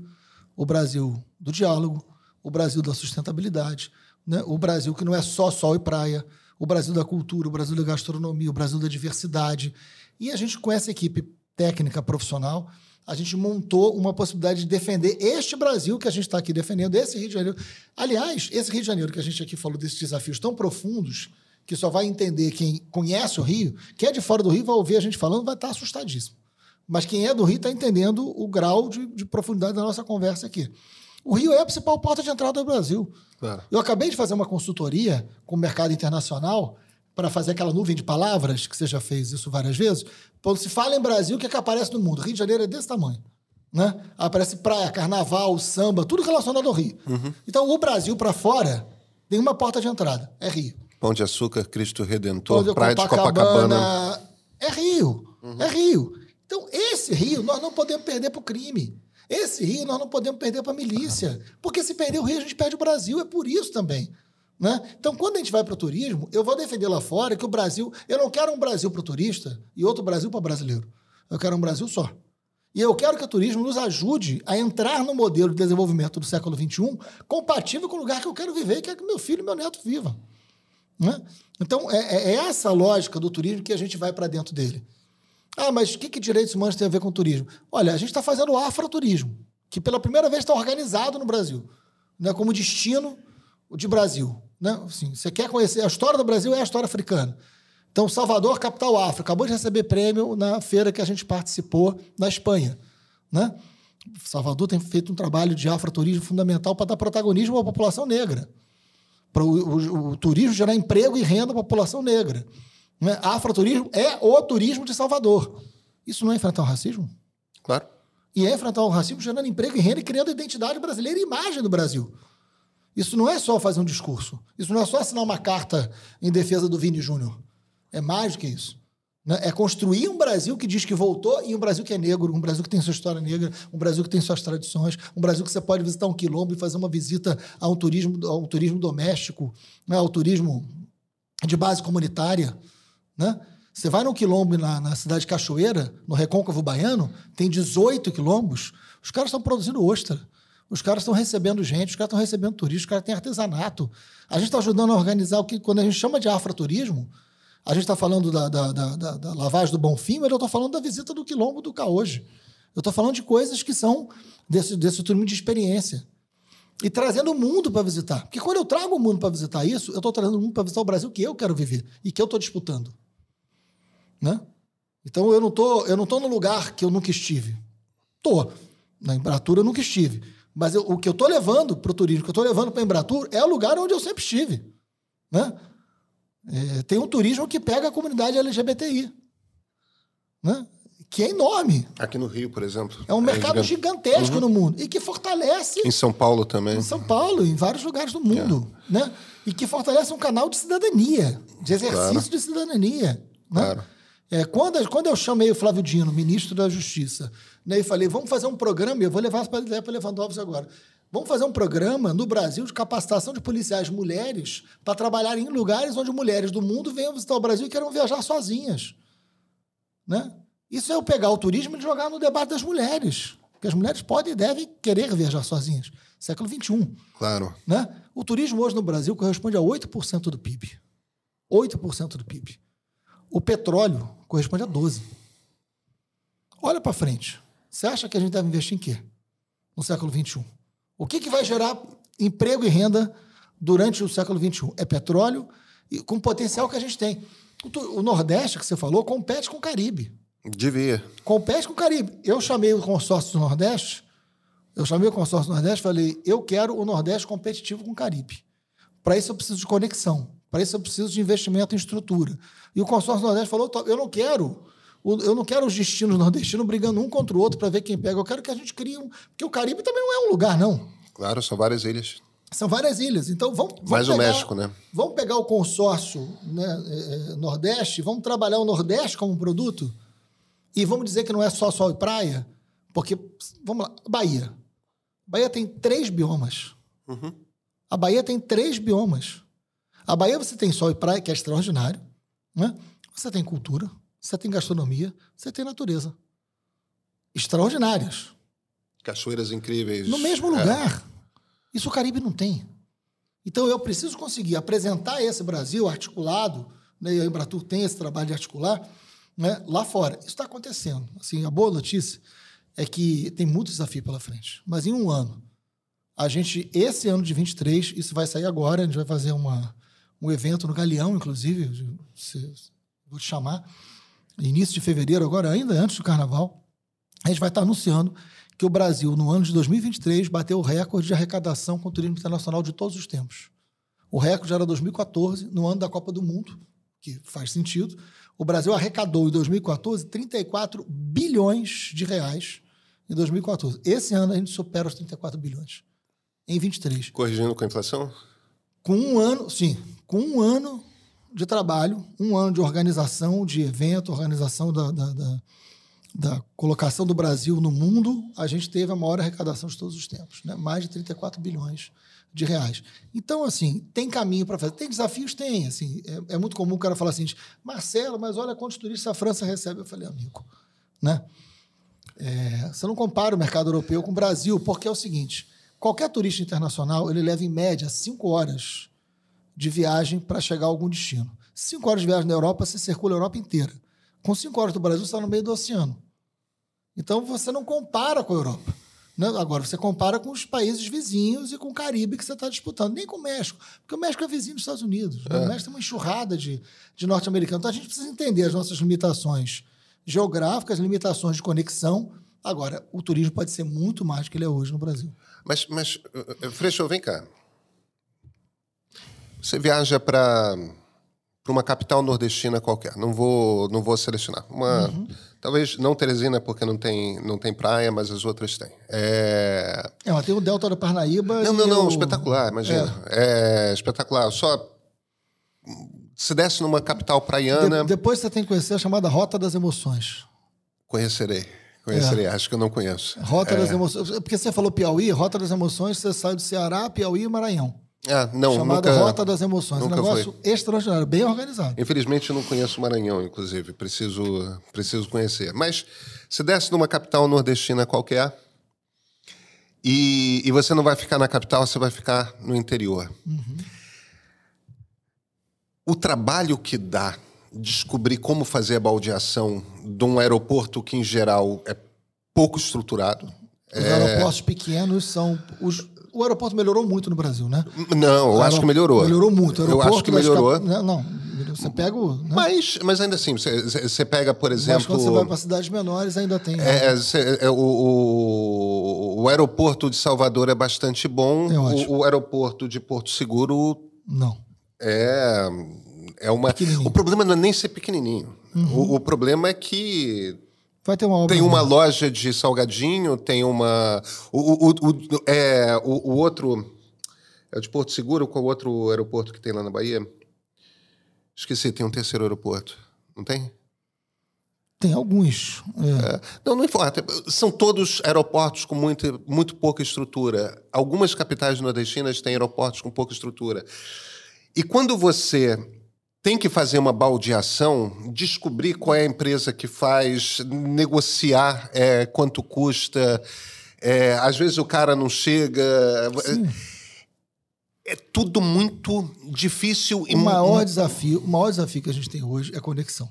o Brasil do diálogo, o Brasil da sustentabilidade, né? o Brasil que não é só sol e praia, o Brasil da cultura, o Brasil da gastronomia, o Brasil da diversidade. E a gente, com essa equipe técnica profissional, a gente montou uma possibilidade de defender este Brasil que a gente está aqui defendendo, esse Rio de Janeiro. Aliás, esse Rio de Janeiro que a gente aqui falou desses desafios tão profundos que só vai entender quem conhece o Rio, quem é de fora do Rio vai ouvir a gente falando, vai estar assustadíssimo. Mas quem é do Rio está entendendo o grau de, de, profundidade da nossa conversa aqui. O Rio é a principal porta de entrada do Brasil. Claro. Eu acabei de fazer uma consultoria com o mercado internacional para fazer aquela nuvem de palavras, que você já fez isso várias vezes. Quando se fala em Brasil, o que, é que aparece no mundo? Rio de Janeiro é desse tamanho. Né? Aparece praia, carnaval, samba, tudo relacionado ao Rio. Uhum. Então, o Brasil para fora tem uma porta de entrada, é Rio. Pão de Açúcar, Cristo Redentor, Pão Praia Copacabana, de Copacabana. É Rio, uhum. é Rio. Então, esse Rio nós não podemos perder para o crime. Esse Rio nós não podemos perder para a milícia. Porque se perder o Rio, a gente perde o Brasil. É por isso também. Né? Então, quando a gente vai para o turismo, eu vou defender lá fora que o Brasil. Eu não quero um Brasil para o turista e outro Brasil para o brasileiro. Eu quero um Brasil só. E eu quero que o turismo nos ajude a entrar no modelo de desenvolvimento do século XXI compatível com o lugar que eu quero viver e que, é que meu filho e meu neto vivam. Né? Então, é, é, é essa lógica do turismo que a gente vai para dentro dele. Ah, mas o que, que direitos humanos tem a ver com turismo? Olha, a gente está fazendo o afroturismo, que pela primeira vez está organizado no Brasil, né, como destino de Brasil. Né? Assim, você quer conhecer a história do Brasil é a história africana. Então, Salvador, capital África, acabou de receber prêmio na feira que a gente participou na Espanha. Né? Salvador tem feito um trabalho de afroturismo fundamental para dar protagonismo à população negra. Para o, o, o, turismo gerar emprego e renda à população negra. Né? Afroturismo é o turismo de Salvador. Isso não é enfrentar o racismo? Claro. E é enfrentar o racismo gerando emprego e renda e criando identidade brasileira e imagem do Brasil. Isso não é só fazer um discurso. Isso não é só assinar uma carta em defesa do Vini Júnior. É mais do que isso. Né? É construir um Brasil que diz que voltou e um Brasil que é negro, um Brasil que tem sua história negra, um Brasil que tem suas tradições, um Brasil que você pode visitar um quilombo e fazer uma visita a um turismo, um turismo doméstico, né? ao turismo de base comunitária. Né? Você vai no quilombo na, na cidade de Cachoeira, no Recôncavo Baiano, tem 18 quilombos, os caras estão produzindo ostra. Os caras estão recebendo gente, os caras estão recebendo turismo, os caras têm artesanato. A gente está ajudando a organizar o que, quando a gente chama de afroturismo, a gente está falando da, da, da, da, lavagem do Bonfim, mas eu estou falando da visita do Quilombo do Caoje. Eu estou falando de coisas que são desse, desse turismo de experiência. E trazendo o mundo para visitar. Porque quando eu trago o mundo para visitar isso, eu estou trazendo o mundo para visitar o Brasil que eu quero viver e que eu estou disputando. Né? Então eu não tô, eu não tô no lugar que eu nunca estive. Tô. Na Embratur eu nunca estive. Mas eu, o que eu estou levando para o turismo, o que eu estou levando para a Embratur, é o lugar onde eu sempre estive. Né? É, tem um turismo que pega a comunidade LGBTI, né? que é enorme. Aqui no Rio, por exemplo. É um mercado é gigantesco uhum. no mundo e que fortalece. Em São Paulo também. Em São Paulo, em vários lugares do mundo. É. Né? E que fortalece um canal de cidadania, de exercício claro. de cidadania. Né? Claro. É, quando, quando eu chamei o Flávio Dino, ministro da Justiça, né, e falei, vamos fazer um programa, eu vou levar para Lewandowski agora. Vamos fazer um programa no Brasil de capacitação de policiais mulheres para trabalhar em lugares onde mulheres do mundo venham visitar o Brasil e queiram viajar sozinhas. Né? Isso é eu pegar o turismo e jogar no debate das mulheres. Porque as mulheres podem e devem querer viajar sozinhas. Século XXI. Claro. Né? O turismo hoje no Brasil corresponde a 8% do PIB. 8% do PIB. O petróleo corresponde a 12%. Olha para frente. Você acha que a gente deve investir em quê? No século XXI? O que, que vai gerar emprego e renda durante o século XXI? É petróleo, e com o potencial que a gente tem. O Nordeste, que você falou, compete com o Caribe. Devia. Compete com o Caribe. Eu chamei o consórcio do Nordeste, eu chamei o consórcio do Nordeste e falei, eu quero o Nordeste competitivo com o Caribe. Para isso eu preciso de conexão. Para isso eu preciso de investimento em estrutura. E o consórcio do Nordeste falou, eu não quero eu não quero os destinos nordestinos brigando um contra o outro para ver quem pega. Eu quero que a gente crie um. Porque o Caribe também não é um lugar, não. Claro, são várias ilhas. São várias ilhas. Então vamos. vamos Mais pegar, o México, né? Vamos pegar o consórcio né, é, é, Nordeste, vamos trabalhar o Nordeste como produto e vamos dizer que não é só sol e praia, porque, vamos lá, Bahia. Bahia tem três biomas. Uhum. A Bahia tem três biomas. A Bahia você tem sol e praia, que é extraordinário. Né? Você tem cultura, você tem gastronomia, você tem natureza. Extraordinárias. Cachoeiras incríveis. No mesmo é. lugar. É. Isso o Caribe não tem. Então eu preciso conseguir apresentar esse Brasil articulado, né, e a Embratur tem esse trabalho de articular, né, lá fora. Isso está acontecendo. Assim, a boa notícia é que tem muito desafio pela frente. Mas em um ano, a gente, esse ano de 23, isso vai sair agora, a gente vai fazer uma, um evento no Galeão, inclusive, vou te chamar, início de fevereiro, agora ainda antes do Carnaval. A gente vai estar anunciando que o Brasil, no ano de 2023, bateu o recorde de arrecadação com o turismo internacional de todos os tempos. O recorde era 2014, no ano da Copa do Mundo, que faz sentido. O Brasil arrecadou em 2014 34 bilhões de reais em 2014. Esse ano a gente supera os 34 bilhões. Em 23. Corrigindo com a inflação? Com um ano, sim, com um ano de trabalho, um ano de organização, de evento, organização da, da, da, da colocação do Brasil no mundo, a gente teve a maior arrecadação de todos os tempos, né? mais de 34 bilhões de reais. Então, assim, tem caminho para fazer. Tem desafios? Tem. Assim, é, é, muito comum o cara falar assim, Marcelo, mas olha quantos turistas a França recebe. Eu falei, amigo, né? É, você não compara o mercado europeu com o Brasil, porque é o seguinte, qualquer turista internacional, ele leva em média cinco horas de viagem para chegar a algum destino. Cinco horas de viagem na Europa, você circula a Europa inteira. Com cinco horas do Brasil, você está no meio do oceano. Então, você não compara com a Europa. Né? Agora, você compara com os países vizinhos e com o Caribe que você está disputando. Nem com o México, porque o México é vizinho dos Estados Unidos. Né? É. O México tem uma enxurrada de, de norte-americanos. Então, a gente precisa entender as nossas limitações geográficas, limitações de conexão. Agora, o turismo pode ser muito mais do que ele é hoje no Brasil. Mas, mas uh, uh, Freixo, vem cá. Você viaja para uma capital nordestina qualquer. Não vou, não vou selecionar. Uma, uhum. Talvez não Teresina, porque não tem, não tem praia, mas as outras têm. É, é mas tem o Delta do Parnaíba. Não, não, não, o... espetacular, imagina. É. é. espetacular. Só se desce numa capital praiana. De, depois você tem que conhecer a chamada Rota das Emoções. Conhecerei. Conhecerei, é. acho que eu não conheço. Rota é. das Emoções. Porque você falou Piauí, Rota das Emoções, você sai do Ceará, Piauí e Maranhão. Ah, não, chamada nunca, Rota das Emoções. Um negócio foi. extraordinário, bem organizado. Infelizmente, eu não conheço o Maranhão, inclusive. Preciso, preciso conhecer. Mas se desce numa capital nordestina qualquer e, e você não vai ficar na capital, você vai ficar no interior. Uhum. O trabalho que dá descobrir como fazer a baldeação de um aeroporto que, em geral, é pouco estruturado. Os é... aeroportos pequenos são os o aeroporto melhorou muito no Brasil, né? Não, eu acho que melhorou. Melhorou muito. eu acho que melhorou. Não, não, você pega o. Né? Mas, mas ainda assim, você, você pega, por exemplo. Mas quando você vai para cidades menores, ainda tem. É, é, é o, o, o, aeroporto de Salvador é bastante bom. É o, o, aeroporto de Porto Seguro. Não. É. É uma. O problema não é nem ser pequenininho. Uhum. O, o problema é que Vai ter uma obra tem uma loja de salgadinho, tem uma. O, o, o, é, o, o outro. É o de Porto Seguro, qual o outro aeroporto que tem lá na Bahia? Esqueci, tem um terceiro aeroporto. Não tem? Tem alguns. É. É. Não, não importa. São todos aeroportos com muito, muito pouca estrutura. Algumas capitais nordestinas têm aeroportos com pouca estrutura. E quando você tem que fazer uma baldeação, descobrir qual é a empresa que faz, negociar é, quanto custa. É, às vezes o cara não chega. Sim. É tudo muito difícil. O maior desafio, o maior desafio que a gente tem hoje é a conexão.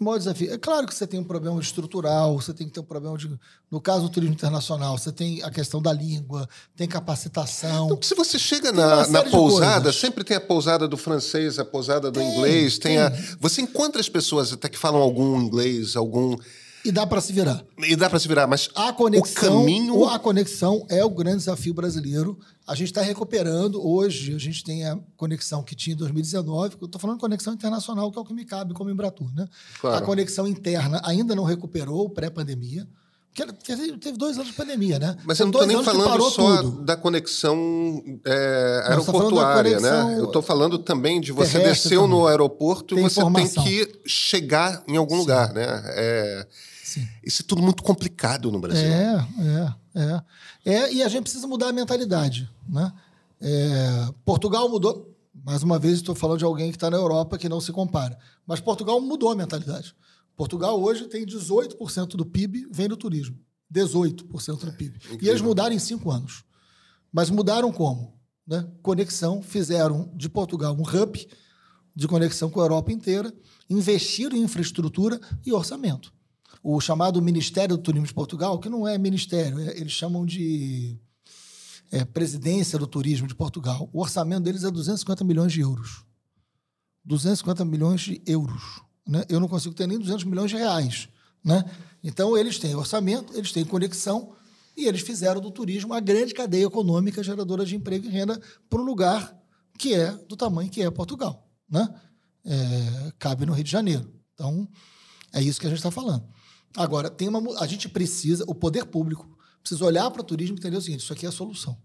É o maior desafio. É claro que você tem um problema estrutural, você tem que ter um problema de. No caso do turismo internacional, você tem a questão da língua, tem capacitação. Então, se você chega na, na pousada, sempre tem a pousada do francês, a pousada do tem, inglês, tem, tem, a. Você encontra as pessoas até que falam algum inglês, algum. E dá para se virar. E dá para se virar, mas a conexão, o caminho... a conexão é o grande desafio brasileiro. A gente está recuperando. Hoje, a gente tem a conexão que tinha em 2019. Eu estou falando de conexão internacional, que é o que me cabe como Embratur. Né? Claro. A conexão interna ainda não recuperou pré-pandemia. Porque teve dois anos de pandemia, né? Mas eu não estou nem falando só tudo. da conexão é, aeroportuária, conexão né? Eu estou falando também de você desceu no aeroporto e você informação. tem que chegar em algum Sim. lugar, né? É. Isso é tudo muito complicado no Brasil. É, é, é. é e a gente precisa mudar a mentalidade. Né? É, Portugal mudou. Mais uma vez, estou falando de alguém que está na Europa que não se compara. Mas Portugal mudou a mentalidade. Portugal hoje tem 18% do PIB vem do turismo. 18% do PIB. É, e eles mudaram em cinco anos. Mas mudaram como? Né? Conexão, fizeram de Portugal um hub de conexão com a Europa inteira, investiram em infraestrutura e orçamento o chamado Ministério do Turismo de Portugal, que não é ministério, é, eles chamam de é, presidência do turismo de Portugal, o orçamento deles é 250 milhões de euros. 250 milhões de euros. Né? Eu não consigo ter nem 200 milhões de reais. Né? Então, eles têm orçamento, eles têm conexão e eles fizeram do turismo a grande cadeia econômica geradora de emprego e renda para um lugar que é do tamanho que é Portugal. Né? É, cabe no Rio de Janeiro. Então, é isso que a gente está falando. Agora, tem uma, a gente precisa, o poder público precisa olhar para o turismo e entender o seguinte: isso aqui é a solução.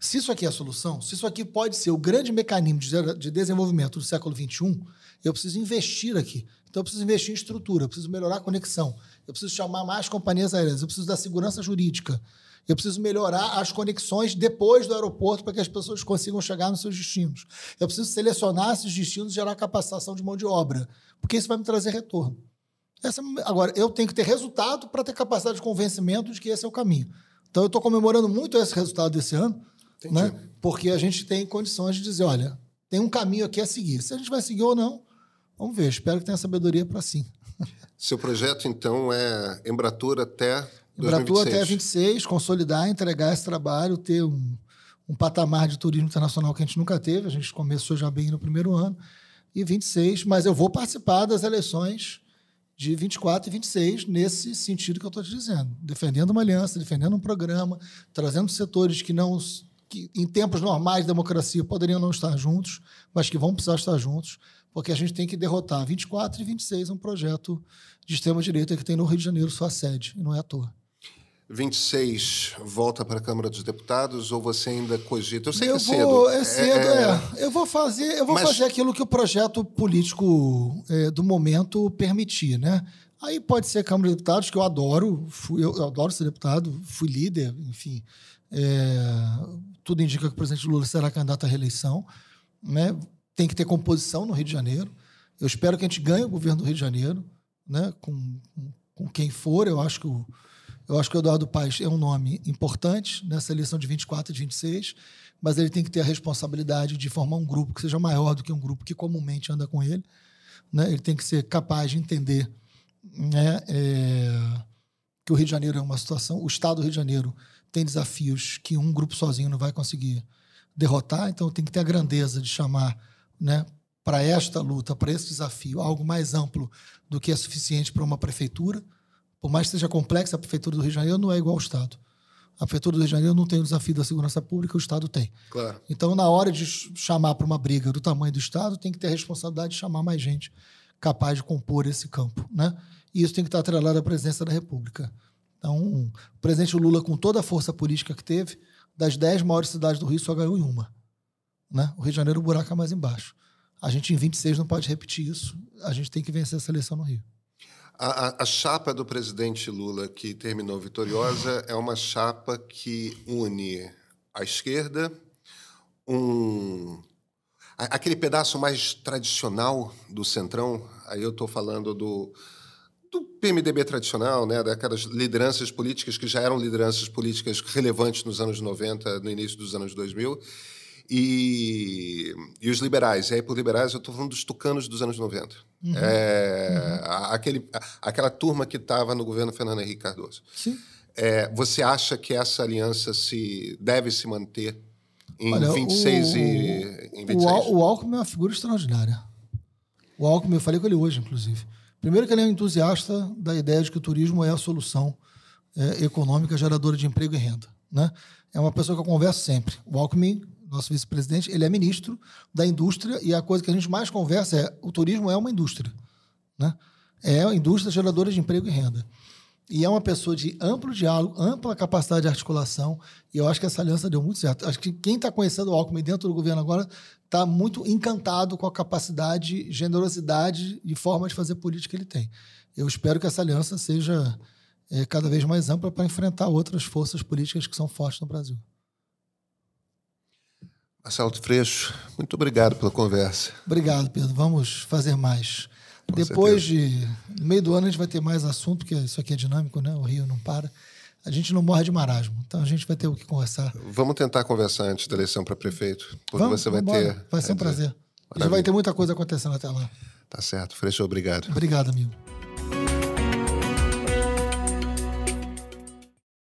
Se isso aqui é a solução, se isso aqui pode ser o grande mecanismo de, de desenvolvimento do século XXI, eu preciso investir aqui. Então, eu preciso investir em estrutura, eu preciso melhorar a conexão, eu preciso chamar mais companhias aéreas, eu preciso da segurança jurídica, eu preciso melhorar as conexões depois do aeroporto para que as pessoas consigam chegar nos seus destinos. Eu preciso selecionar esses destinos e gerar capacitação de mão de obra, porque isso vai me trazer retorno. Essa, agora, eu tenho que ter resultado para ter capacidade de convencimento de que esse é o caminho. Então, eu estou comemorando muito esse resultado desse ano, né? porque a gente tem condições de dizer: olha, tem um caminho aqui a seguir. Se a gente vai seguir ou não, vamos ver. Espero que tenha sabedoria para sim. Seu projeto, então, é Embratur até Embratur até 26, consolidar, entregar esse trabalho, ter um, um patamar de turismo internacional que a gente nunca teve. A gente começou já bem no primeiro ano. E 26, mas eu vou participar das eleições de 24 e 26, nesse sentido que eu estou te dizendo. Defendendo uma aliança, defendendo um programa, trazendo setores que não. que em tempos normais de democracia poderiam não estar juntos, mas que vão precisar estar juntos, porque a gente tem que derrotar 24 e 26 um projeto de extrema-direita que tem no Rio de Janeiro sua sede, e não é à toa. 26 volta para a Câmara dos Deputados ou você ainda cogita? Eu sei eu que é vou, cedo. É cedo, é, é. Eu vou fazer, eu vou Mas... fazer aquilo que o projeto político é, do momento permitir, né? Aí pode ser Câmara dos Deputados, que eu adoro, fui, eu, eu adoro ser deputado, fui líder, enfim. É, tudo indica que o presidente Lula será candidato à reeleição. Né? Tem que ter composição no Rio de Janeiro. Eu espero que a gente ganhe o governo do Rio de Janeiro, né? com, com, quem for. Eu acho que o eu acho que o Eduardo Paes é um nome importante nessa eleição de 24 e de 26, mas ele tem que ter a responsabilidade de formar um grupo que seja maior do que um grupo que comumente anda com ele. Né? Ele tem que ser capaz de entender né, é, que o Rio de Janeiro é uma situação, o Estado do Rio de Janeiro tem desafios que um grupo sozinho não vai conseguir derrotar, então tem que ter a grandeza de chamar né, para esta luta, para esse desafio, algo mais amplo do que é suficiente para uma prefeitura por mais que seja complexa, a Prefeitura do Rio de Janeiro não é igual ao Estado. A Prefeitura do Rio de Janeiro não tem o desafio da segurança pública, o Estado tem. Claro. Então, na hora de chamar para uma briga do tamanho do Estado, tem que ter a responsabilidade de chamar mais gente capaz de compor esse campo. Né? E isso tem que estar atrelado à presidência da República. Então, o presidente Lula, com toda a força política que teve, das dez maiores cidades do Rio, só ganhou em uma. Né? O Rio de Janeiro, o buraco é mais embaixo. A gente, em 26, não pode repetir isso. A gente tem que vencer essa eleição no Rio. A, a, chapa do presidente Lula, que terminou vitoriosa, é uma chapa que une a esquerda, um, aquele pedaço mais tradicional do Centrão, aí eu estou falando do, do PMDB tradicional, né, daquelas lideranças políticas que já eram lideranças políticas relevantes nos anos 90, no início dos anos 2000, e, e os liberais. E aí, por liberais, eu estou falando dos tucanos dos anos 90. Uhum. É, uhum. Aquele, aquela turma que estava no governo Fernando Henrique Cardoso. Sim. É, você acha que essa aliança se deve se manter em Olha, 26 o, e em 26? O, o Alckmin é uma figura extraordinária. O Alckmin, eu falei com ele hoje, inclusive. Primeiro que ele é um entusiasta da ideia de que o turismo é a solução é, econômica geradora de emprego e renda. Né? É uma pessoa que eu converso sempre. O Alckmin nosso vice-presidente, ele é ministro da indústria e a coisa que a gente mais conversa é o turismo é uma indústria. Né? É uma indústria geradora de emprego e renda. E é uma pessoa de amplo diálogo, ampla capacidade de articulação, e eu acho que essa aliança deu muito certo. Acho que quem está conhecendo o Alckmin dentro do governo agora está muito encantado com a capacidade, generosidade e forma de fazer política que ele tem. Eu espero que essa aliança seja é, cada vez mais ampla para enfrentar outras forças políticas que são fortes no Brasil. Marcelo Freixo, muito obrigado pela conversa. Obrigado, Pedro. Vamos fazer mais. Com Depois certeza. de. No meio do ano a gente vai ter mais assunto, porque isso aqui é dinâmico, né? O Rio não para. A gente não morre de marasmo. Então a gente vai ter o que conversar. Vamos tentar conversar antes da eleição para prefeito. Porque vamos, você vai ter. Vai ser um prazer. Já vai ter muita coisa acontecendo até lá. Tá certo. Freixo, obrigado. Obrigado, amigo.